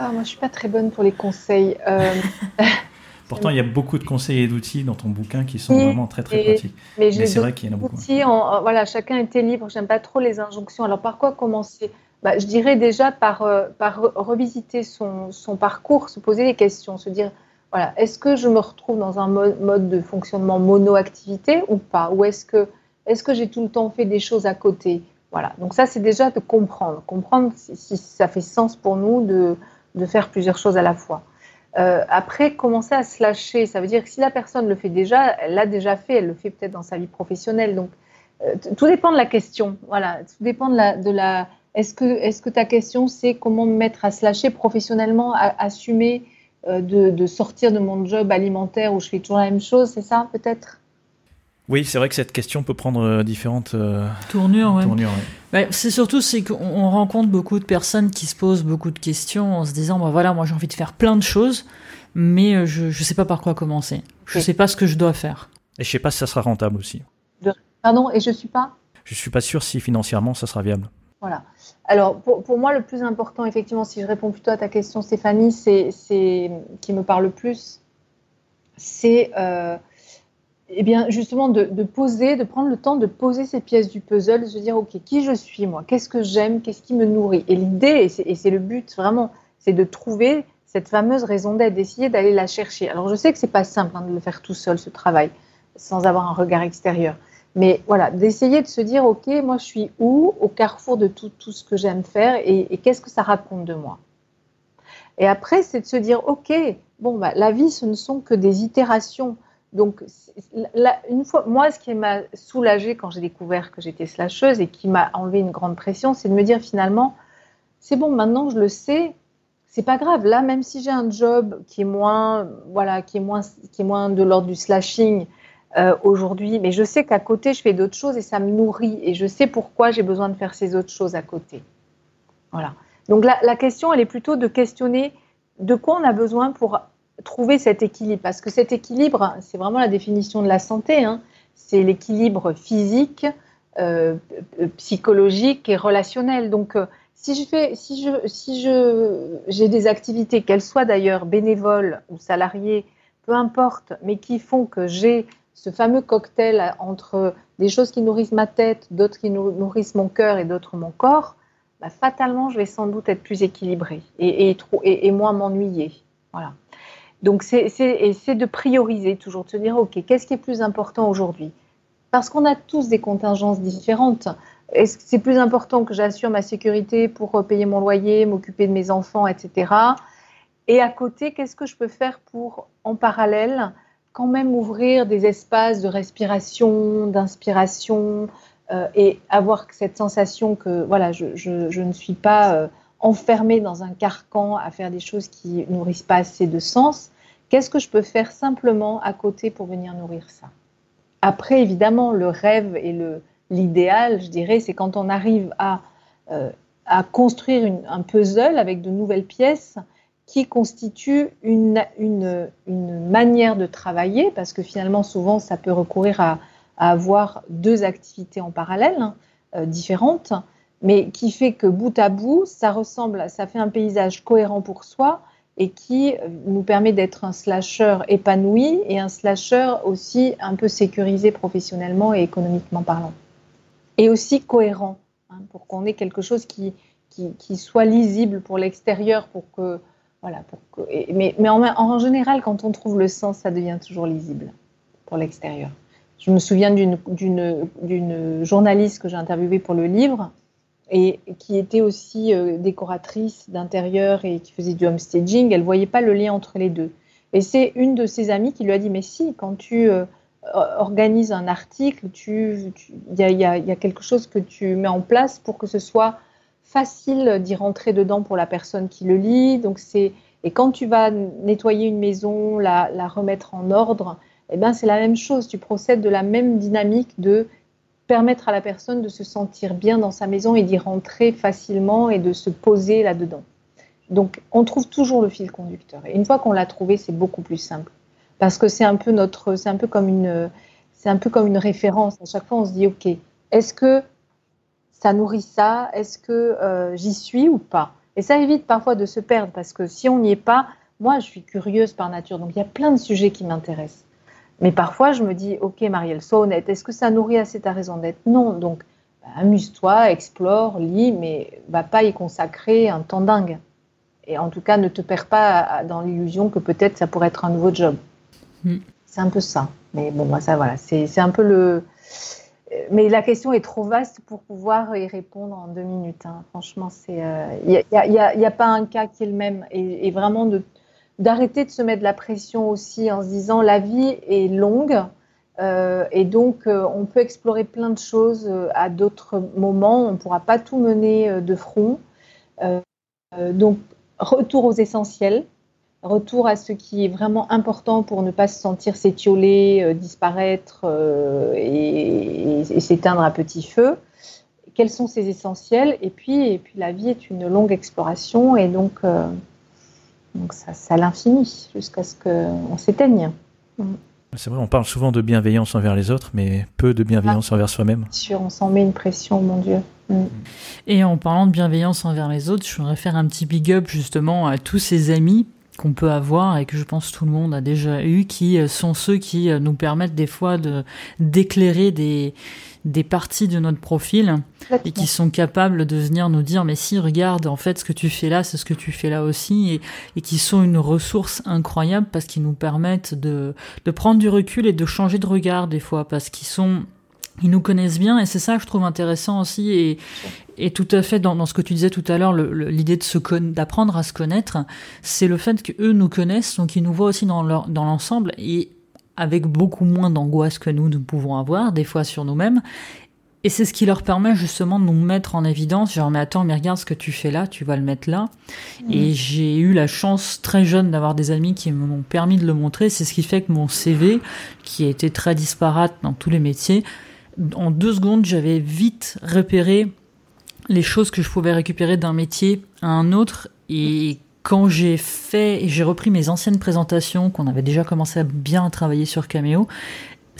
ah, Moi, je suis pas très bonne pour les conseils. Euh, Pourtant, il y a beaucoup de conseils et d'outils dans ton bouquin qui sont vraiment très très pratiques. Mais, c'est vrai qu'il y en a beaucoup. En, voilà, chacun était libre. J'aime pas trop les injonctions. Alors, par quoi commencer? Bah, je dirais déjà par, euh, par revisiter son, son, parcours, se poser des questions, se dire, voilà, est-ce que je me retrouve dans un mode, de fonctionnement mono-activité ou pas? Ou est-ce que, est que j'ai tout le temps fait des choses à côté? Voilà, donc ça c'est déjà de comprendre, comprendre si, ça fait sens pour nous de, de faire plusieurs choses à la fois. Euh, après, commencer à se lâcher, ça veut dire que si la personne le fait déjà, elle l'a déjà fait, elle le fait peut-être dans sa vie professionnelle. Donc, euh, tout dépend de la question. Voilà, tout dépend de la, de est-ce que, est que ta question, c'est comment me mettre à se lâcher professionnellement, à assumer euh, de, sortir de mon job alimentaire où je fais toujours la même chose, c'est ça peut-être? Oui, c'est vrai que cette question peut prendre euh, différentes euh, tournures. Bah, c'est surtout c'est qu'on rencontre beaucoup de personnes qui se posent beaucoup de questions en se disant bah, voilà, moi j'ai envie de faire plein de choses, mais je ne sais pas par quoi commencer. Je ne sais pas ce que je dois faire. Et je ne sais pas si ça sera rentable aussi. Pardon, et je suis pas? Je suis pas sûr si financièrement ça sera viable. Voilà. Alors, pour, moi, le plus important, effectivement, si je réponds plutôt à ta question, Stéphanie, c'est qui me parle le plus, c'est euh, eh bien justement de, poser, de prendre le temps de poser ces pièces du puzzle, de se dire, OK, qui je suis, moi? Qu'est-ce que j'aime? Qu'est-ce qui me nourrit? Et l'idée, et c'est le but vraiment, c'est de trouver cette fameuse raison d'être, d'essayer d'aller la chercher. Alors, je sais que c'est pas simple hein, de le faire tout seul, ce travail, sans avoir un regard extérieur. Mais voilà, d'essayer de se dire, OK, moi je suis où? Au carrefour de tout, tout ce que j'aime faire et, qu'est-ce que ça raconte de moi? Et après, c'est de se dire, OK, bon, bah, la vie, ce ne sont que des itérations. Donc, une fois, moi, ce qui m'a soulagée quand j'ai découvert que j'étais slasheuse et qui m'a enlevé une grande pression, c'est de me dire finalement, c'est bon, maintenant je le sais, c'est pas grave. Là, même si j'ai un job qui est moins, voilà, qui est moins, qui est moins de l'ordre du slashing, euh, aujourd'hui, mais je sais qu'à côté, je fais d'autres choses et ça me nourrit et je sais pourquoi j'ai besoin de faire ces autres choses à côté. Voilà. Donc la, question, elle est plutôt de questionner de quoi on a besoin pour trouver cet équilibre. Parce que cet équilibre, c'est vraiment la définition de la santé. Hein. C'est l'équilibre physique, euh, psychologique et relationnel. Donc euh, si je fais, si je, si je, j'ai des activités, qu'elles soient d'ailleurs bénévoles ou salariées, peu importe, mais qui font que j'ai ce fameux cocktail entre des choses qui nourrissent ma tête, d'autres qui nourrissent mon cœur et d'autres mon corps, bah, fatalement, je vais sans doute être plus équilibrée et, et, moins m'ennuyer. Voilà. Donc, c'est de prioriser toujours, de se dire, OK, qu'est-ce qui est plus important aujourd'hui? Parce qu'on a tous des contingences différentes. Est-ce que c'est plus important que j'assure ma sécurité pour payer mon loyer, m'occuper de mes enfants, etc. Et à côté, qu'est-ce que je peux faire pour, en parallèle, quand même ouvrir des espaces de respiration, d'inspiration euh, et avoir cette sensation que voilà, je, je, ne suis pas euh, enfermée dans un carcan à faire des choses qui nourrissent pas assez de sens. Qu'est-ce que je peux faire simplement à côté pour venir nourrir ça? Après, évidemment, le rêve et le l'idéal, je dirais, c'est quand on arrive à, euh, à construire un puzzle avec de nouvelles pièces qui constitue une, une, une, manière de travailler, parce que finalement, souvent, ça peut recourir à, avoir deux activités en parallèle hein, euh, différentes, mais qui fait que bout à bout, ça ressemble, ça fait un paysage cohérent pour soi et qui euh, nous permet d'être un slasher épanoui et un slasher aussi un peu sécurisé professionnellement et économiquement parlant. Et aussi cohérent, hein, pour qu'on ait quelque chose qui, soit lisible pour l'extérieur, pour que voilà, pour que, mais, en, général, quand on trouve le sens, ça devient toujours lisible pour l'extérieur. Je me souviens d'une journaliste que j'ai interviewée pour le livre et qui était aussi euh, décoratrice d'intérieur et qui faisait du homestaging. Elle voyait pas le lien entre les deux. Et c'est une de ses amies qui lui a dit, mais si, quand tu euh, organises un article, il y, y, a quelque chose que tu mets en place pour que ce soit facile d'y rentrer dedans pour la personne qui le lit. Donc c'est et quand tu vas nettoyer une maison, la, la remettre en ordre, eh ben c'est la même chose. Tu procèdes de la même dynamique de permettre à la personne de se sentir bien dans sa maison et d'y rentrer facilement et de se poser là-dedans. Donc on trouve toujours le fil conducteur. Et une fois qu'on l'a trouvé, c'est beaucoup plus simple parce que c'est un peu notre, c'est un peu comme une, c'est un peu comme une référence. À chaque fois, on se dit ok, est-ce que ça nourrit ça? Est-ce que euh, j'y suis ou pas? Et ça évite parfois de se perdre parce que si on n'y est pas, moi je suis curieuse par nature, donc il y a plein de sujets qui m'intéressent. Mais parfois je me dis, ok Marielle, sois honnête, est-ce que ça nourrit assez ta raison d'être? Non, donc bah, amuse-toi, explore, lis, mais va pas y consacrer un temps dingue. Et en tout cas, ne te perds pas dans l'illusion que peut-être ça pourrait être un nouveau job. Hmm. C'est un peu ça. Mais bon, moi, ça, voilà, c'est un peu le, mais la question est trop vaste pour pouvoir y répondre en deux minutes. Hein. Franchement, il n'y euh, a, pas un cas qui est le même. Et, vraiment d'arrêter de, se mettre de la pression aussi en se disant la vie est longue. Euh, et donc, euh, on peut explorer plein de choses à d'autres moments. On ne pourra pas tout mener de front. donc, retour aux essentiels retour à ce qui est vraiment important pour ne pas se sentir s'étioler, euh, disparaître euh, et, s'éteindre à petit feu. Quels sont ces essentiels? Et puis, et puis la vie est une longue exploration et donc, euh, donc ça, ça à l'infini jusqu'à ce qu'on s'éteigne. Mm. C'est vrai, on parle souvent de bienveillance envers les autres, mais peu de bienveillance ah. envers soi-même. Sûr, on s'en met une pression, mon Dieu. Mm. Et en parlant de bienveillance envers les autres, je voudrais faire un petit big up justement à tous ces amis qu'on peut avoir et que je pense tout le monde a déjà eu, qui euh, sont ceux qui euh, nous permettent des fois de d'éclairer des des parties de notre profil et qui sont capables de venir nous dire mais si regarde en fait ce que tu fais là c'est ce que tu fais là aussi et, et qui sont une ressource incroyable parce qu'ils nous permettent de, de prendre du recul et de changer de regard des fois parce qu'ils sont ils nous connaissent bien et c'est ça que je trouve intéressant aussi et, et tout à fait dans, dans, ce que tu disais tout à l'heure l'idée de se d'apprendre à se connaître c'est le fait que eux nous connaissent donc ils nous voient aussi dans leur dans l'ensemble et avec beaucoup moins d'angoisse que nous nous pouvons avoir des fois sur nous-mêmes et c'est ce qui leur permet justement de nous mettre en évidence genre mais attends mais regarde ce que tu fais là tu vas le mettre là mmh. et j'ai eu la chance très jeune d'avoir des amis qui m'ont permis de le montrer c'est ce qui fait que mon CV qui a été très disparate dans tous les métiers en deux secondes, j'avais vite repéré les choses que je pouvais récupérer d'un métier à un autre. Et quand j'ai fait, et j'ai repris mes anciennes présentations, qu'on avait déjà commencé à bien travailler sur Cameo,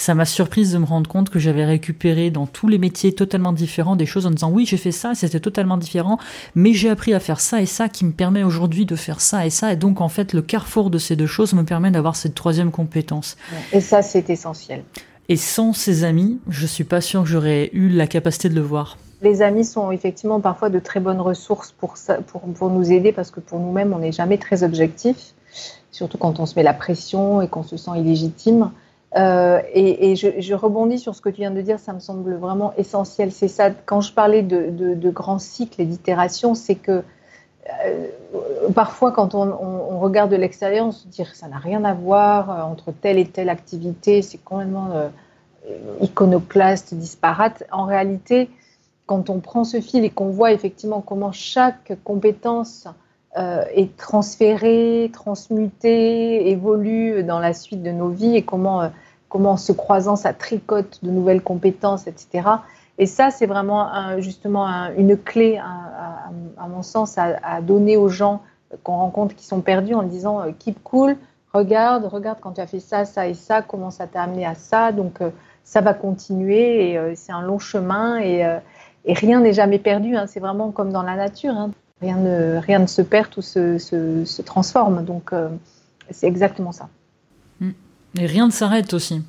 ça m'a surprise de me rendre compte que j'avais récupéré dans tous les métiers totalement différents des choses en disant oui j'ai fait ça c'était totalement différent mais j'ai appris à faire ça et ça qui me permet aujourd'hui de faire ça et ça et donc en fait le carrefour de ces deux choses me permet d'avoir cette troisième compétence. Et ça c'est essentiel. Et sans ces amis, je suis pas sûre que j'aurais eu la capacité de le voir. Les amis sont effectivement parfois de très bonnes ressources pour, pour, pour nous aider parce que pour nous-mêmes, on n'est jamais très objectif, surtout quand on se met la pression et qu'on se sent illégitime. Euh, et, je, rebondis sur ce que tu viens de dire, ça me semble vraiment essentiel. C'est ça, quand je parlais de, de, de grands cycles et d'itérations, c'est que euh, parfois, quand on, regarde de l'extérieur, on se dit que ça n'a rien à voir euh, entre telle et telle activité, c'est complètement iconoclaste, disparate. En réalité, quand on prend ce fil et qu'on voit effectivement comment chaque compétence est transférée, transmutée, évolue dans la suite de nos vies et comment, comment en se croisant, ça tricote de nouvelles compétences, etc. Et ça, c'est vraiment justement une clé, à, mon sens, à, donner aux gens qu'on rencontre qui sont perdus en disant keep cool, regarde, regarde quand tu as fait ça, ça et ça, comment ça t'a amené à ça. Donc ça va continuer et c'est un long chemin et, rien n'est jamais perdu. Hein. c'est vraiment comme dans la nature. Hein. Rien, ne, rien ne se perd, tout se, se, transforme. Donc c'est exactement ça. Mm. Et rien ne s'arrête aussi.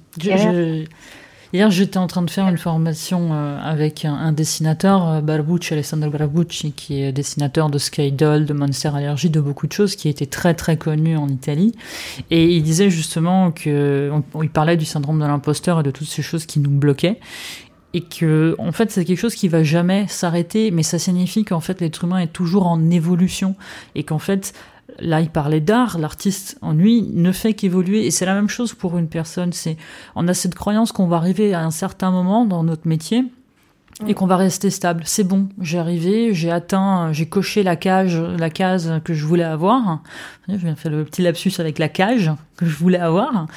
Hier, j'étais en train de faire une formation euh, avec un, dessinateur, euh, Barbucci, Alessandro Barbucci, qui est dessinateur de Doll, de Monster Allergy, de beaucoup de choses, qui était très très connu en Italie. Et il disait justement que, il parlait du syndrome de l'imposteur et de toutes ces choses qui nous bloquaient et que en fait c'est quelque chose qui va jamais s'arrêter mais ça signifie qu'en fait l'être humain est toujours en évolution et qu'en fait là il parlait d'art, l'artiste en lui ne fait qu'évoluer et c'est la même chose pour une personne. C'est on a cette croyance qu'on va arriver à un certain moment dans notre métier et qu'on va rester stable. C'est bon, j'ai arrivé, j'ai atteint, j'ai coché la cage, la case que je voulais avoir. Je viens faire le petit lapsus avec la cage je voulais avoir.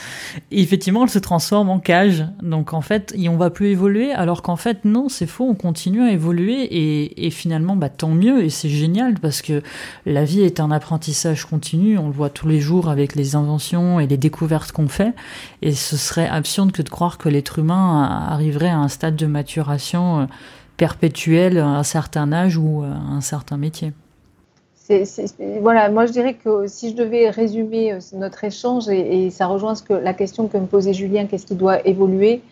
Et effectivement, elle se transforme en cage. Donc en fait, on va plus évoluer, alors qu'en fait, non, c'est faux, on continue à évoluer et, finalement, bah, tant mieux et c'est génial parce que la vie est un apprentissage continu. On le voit tous les jours avec les inventions et les découvertes qu'on fait. Et ce serait absurde que de croire que l'être humain arriverait à un stade de maturation euh, perpétuel à un certain âge ou à un certain métier voilà, moi je dirais que si je devais résumer euh, notre échange, et, ça rejoint ce que, la question que me posait Julien, qu'est-ce qui doit évoluer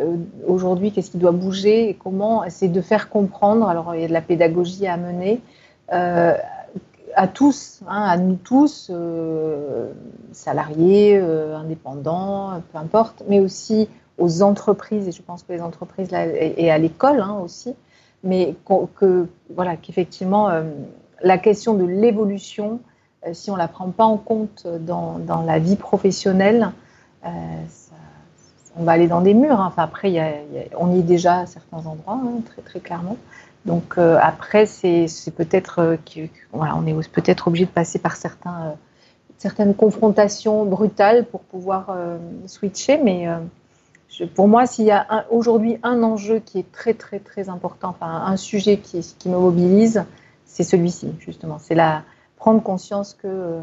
euh, aujourd'hui, qu'est-ce qui doit bouger et comment, c'est de faire comprendre, alors il y a de la pédagogie à mener, euh, à tous, hein, à nous tous, salariés, indépendants, peu importe, mais aussi aux entreprises, et je pense que les entreprises, et, à l'école hein, aussi, mais que, voilà, qu'effectivement la question de l'évolution, euh, si on ne la prend pas en compte dans, la vie professionnelle, euh, on va aller dans des murs. Hein. Enfin, après, on y est déjà à certains endroits, hein, très, clairement. Donc euh, après, c'est peut-être voilà, on est peut-être obligé de passer par certaines confrontations brutales pour pouvoir switcher. Mais pour moi, s'il y a aujourd'hui un enjeu qui est très très très important, enfin un sujet qui me mobilise, c'est celui-ci, justement. C'est la prendre conscience que euh,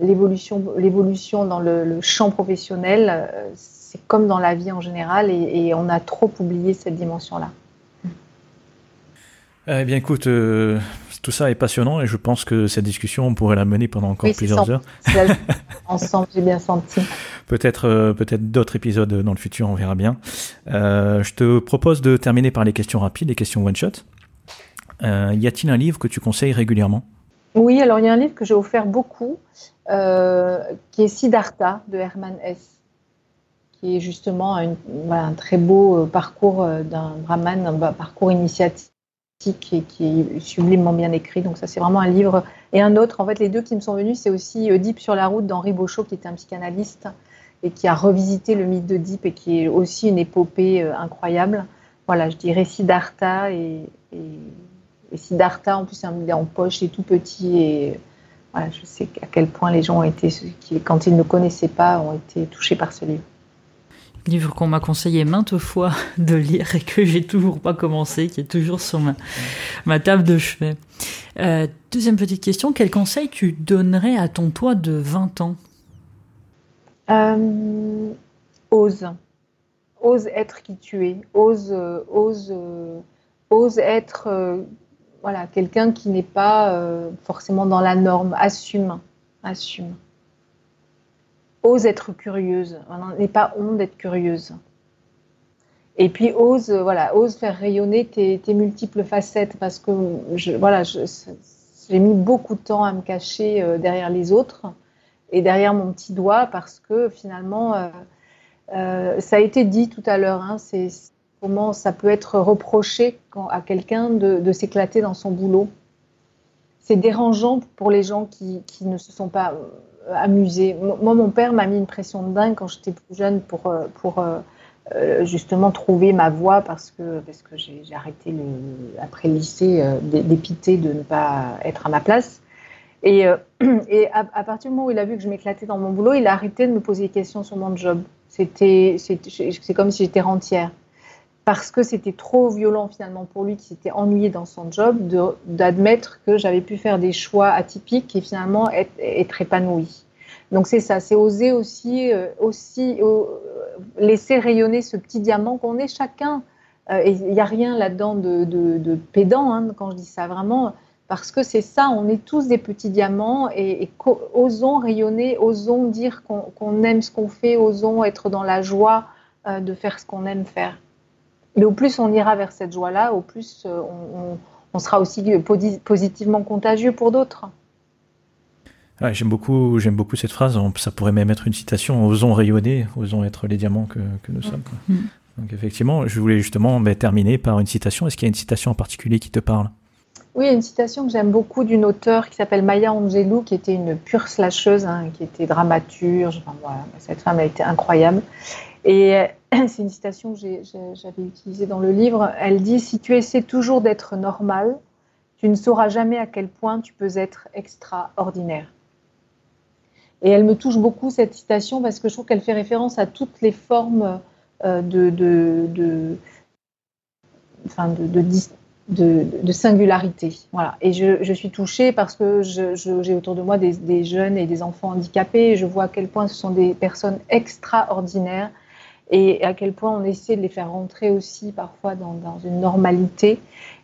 l'évolution, l'évolution dans le, champ professionnel, euh, c'est comme dans la vie en général, et, on a trop oublié cette dimension-là. Eh bien, écoute, euh, tout ça est passionnant et je pense que cette discussion, on pourrait la mener pendant encore plusieurs heures. Ensemble, j'ai bien senti. peut-être, peut-être d'autres épisodes dans le futur, on verra bien. je te propose de terminer par les questions rapides, les questions one shot. Euh, y a-t-il un livre que tu conseilles régulièrement? Oui, alors il y a un livre que j'ai offert beaucoup, euh, qui est Siddhartha de Hermann Hesse, qui est justement un très beau euh, parcours d'un brahman, un parcours initiatique et qui est sublimement bien écrit. Donc ça, c'est vraiment un livre. Et un autre, en fait, les deux qui me sont venus, c'est aussi Deep sur la route d'Henri Beauchot, qui était un psychanalyste et qui a revisité le mythe Deep et qui est aussi une épopée incroyable. Voilà, je dirais Siddhartha et et Siddhartha, en plus, il est en poche, il est tout petit. Et voilà, je sais à quel point les gens ont été, quand ils ne connaissaient pas, ont été touchés par ce livre. Livre qu'on m'a conseillé maintes fois de lire et que j'ai toujours pas commencé, qui est toujours sur ma, ma table de chevet. Euh, deuxième petite question, quel conseil tu donnerais à ton toi de 20 ans? Euh, Ose. Ose être qui tu es. Ose, euh, ose, ose être voilà, quelqu'un qui n'est pas euh, forcément dans la norme, assume, assume. Ose être curieuse, n'est pas honte d'être curieuse. Et puis ose, voilà, ose faire rayonner tes, multiples facettes parce que je, voilà, j'ai mis beaucoup de temps à me cacher euh, derrière les autres et derrière mon petit doigt parce que finalement, euh, ça a été dit tout à l'heure, hein, comment ça peut être reproché à quelqu'un de, s'éclater dans son boulot. C'est dérangeant pour les gens qui, ne se sont pas euh, amusés. Moi, mon père m'a mis une pression de dingue quand j'étais plus jeune pour, euh, pour euh, justement trouver ma voie parce que, parce que j'ai arrêté après le lycée d'épiter de ne pas être à ma place. Et, et à, à, partir du moment où il a vu que je m'éclatais dans mon boulot, il a arrêté de me poser des questions sur mon job. C'était, c'est comme si j'étais rentière. Parce que c'était trop violent finalement pour lui, qui s'était ennuyé dans son job, d'admettre que j'avais pu faire des choix atypiques et finalement être, être épanoui. Donc c'est ça, c'est oser aussi, euh, aussi euh, laisser rayonner ce petit diamant qu'on est chacun. Euh, et il n'y a rien là-dedans de, de, pédant hein, quand je dis ça, vraiment, parce que c'est ça, on est tous des petits diamants et, osons rayonner, osons dire qu'on aime ce qu'on fait, osons être dans la joie de faire ce qu'on aime faire. Et au plus on ira vers cette joie-là, au plus on, sera aussi positivement contagieux pour d'autres j'aime beaucoup, j'aime beaucoup cette phrase. Ça pourrait même être une citation "Osons rayonner, osons être les diamants que, nous sommes." Mm. Donc effectivement, je voulais justement ben, terminer par une citation. Est-ce qu'il y a une citation en particulier qui te parle? Oui, une citation que j'aime beaucoup d'une auteure qui s'appelle Maya Angelou, qui était une pure slasheuse, hein, qui était dramaturge. Enfin, voilà, cette femme a été incroyable. Et c'est une citation que j'avais utilisée dans le livre. Elle dit Si tu essaies toujours d'être normal, tu ne sauras jamais à quel point tu peux être extraordinaire. Et elle me touche beaucoup cette citation parce que je trouve qu'elle fait référence à toutes les formes euh, de, singularité. Voilà. Et je, je, suis touchée parce que j'ai autour de moi des, des, jeunes et des enfants handicapés et je vois à quel point ce sont des personnes extraordinaires et à quel point on essaie de les faire rentrer aussi parfois dans, une normalité.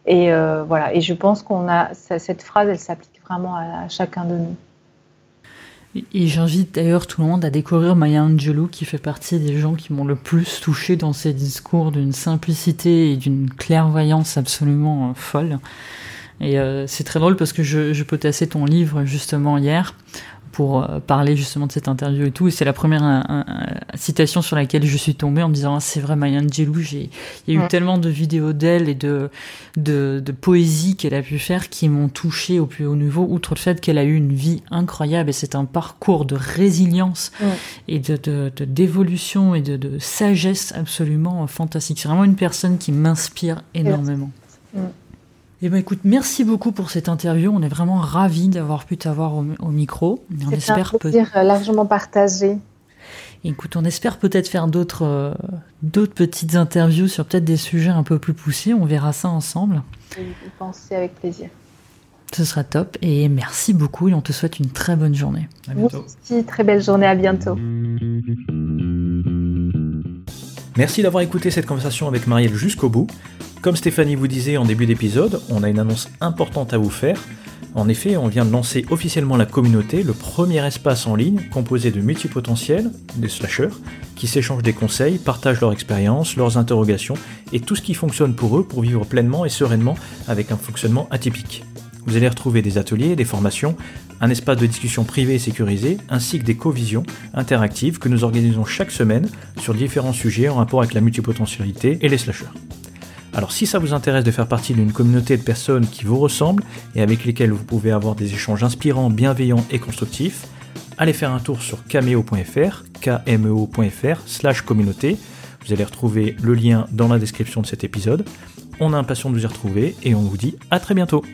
Et euh, voilà. Et je pense qu'on a cette phrase, elle s'applique vraiment à chacun de nous. Et j'invite d'ailleurs tout le monde à découvrir Maya Angelou, qui fait partie des gens qui m'ont le plus touché dans ses discours d'une simplicité et d'une clairvoyance absolument euh, folle. Et euh, c'est très drôle parce que je, je potassais ton livre justement hier pour euh, parler justement de cette interview et tout. Et c'est la première citation sur laquelle je suis tombée en me disant ah, c'est vrai Maya Angelou, il y a eu tellement de vidéos d'elle et de, de, de poésie qu'elle a pu faire qui m'ont touché au plus haut niveau, outre le fait qu'elle a eu une vie incroyable et c'est un parcours de résilience et de, de, d'évolution et de, de, sagesse absolument fantastique. C'est vraiment une personne qui m'inspire énormément. Eh ben écoute, merci beaucoup pour cette interview. On est vraiment ravis d'avoir pu t'avoir au, micro. On espère un plaisir euh, largement partagé. Écoute, on espère peut-être faire d'autres euh, d'autres petites interviews sur peut-être des sujets un peu plus poussés. On verra ça ensemble. Je penser avec plaisir. Ce sera top et merci beaucoup et on te souhaite une très bonne journée. À bientôt. Merci, très belle journée, à bientôt. Merci d'avoir écouté cette conversation avec Marielle jusqu'au bout. Comme Stéphanie vous disait en début d'épisode, on a une annonce importante à vous faire. En effet, on vient de lancer officiellement la communauté, le premier espace en ligne composé de multipotentiels, des slashers, qui s'échangent des conseils, partagent leur expérience, leurs interrogations et tout ce qui fonctionne pour eux pour vivre pleinement et sereinement avec un fonctionnement atypique. Vous allez retrouver des ateliers, des formations, un espace de discussion privé et sécurisé, ainsi que des co-visions interactives que nous organisons chaque semaine sur différents sujets en rapport avec la multipotentialité et les slashers. Alors si ça vous intéresse de faire partie d'une communauté de personnes qui vous ressemblent et avec lesquelles vous pouvez avoir des échanges inspirants, bienveillants et constructifs, allez faire un tour sur cameo.fr, kmeo.fr slash communauté. Vous allez retrouver le lien dans la description de cet épisode. On a impatient de vous y retrouver et on vous dit à très bientôt.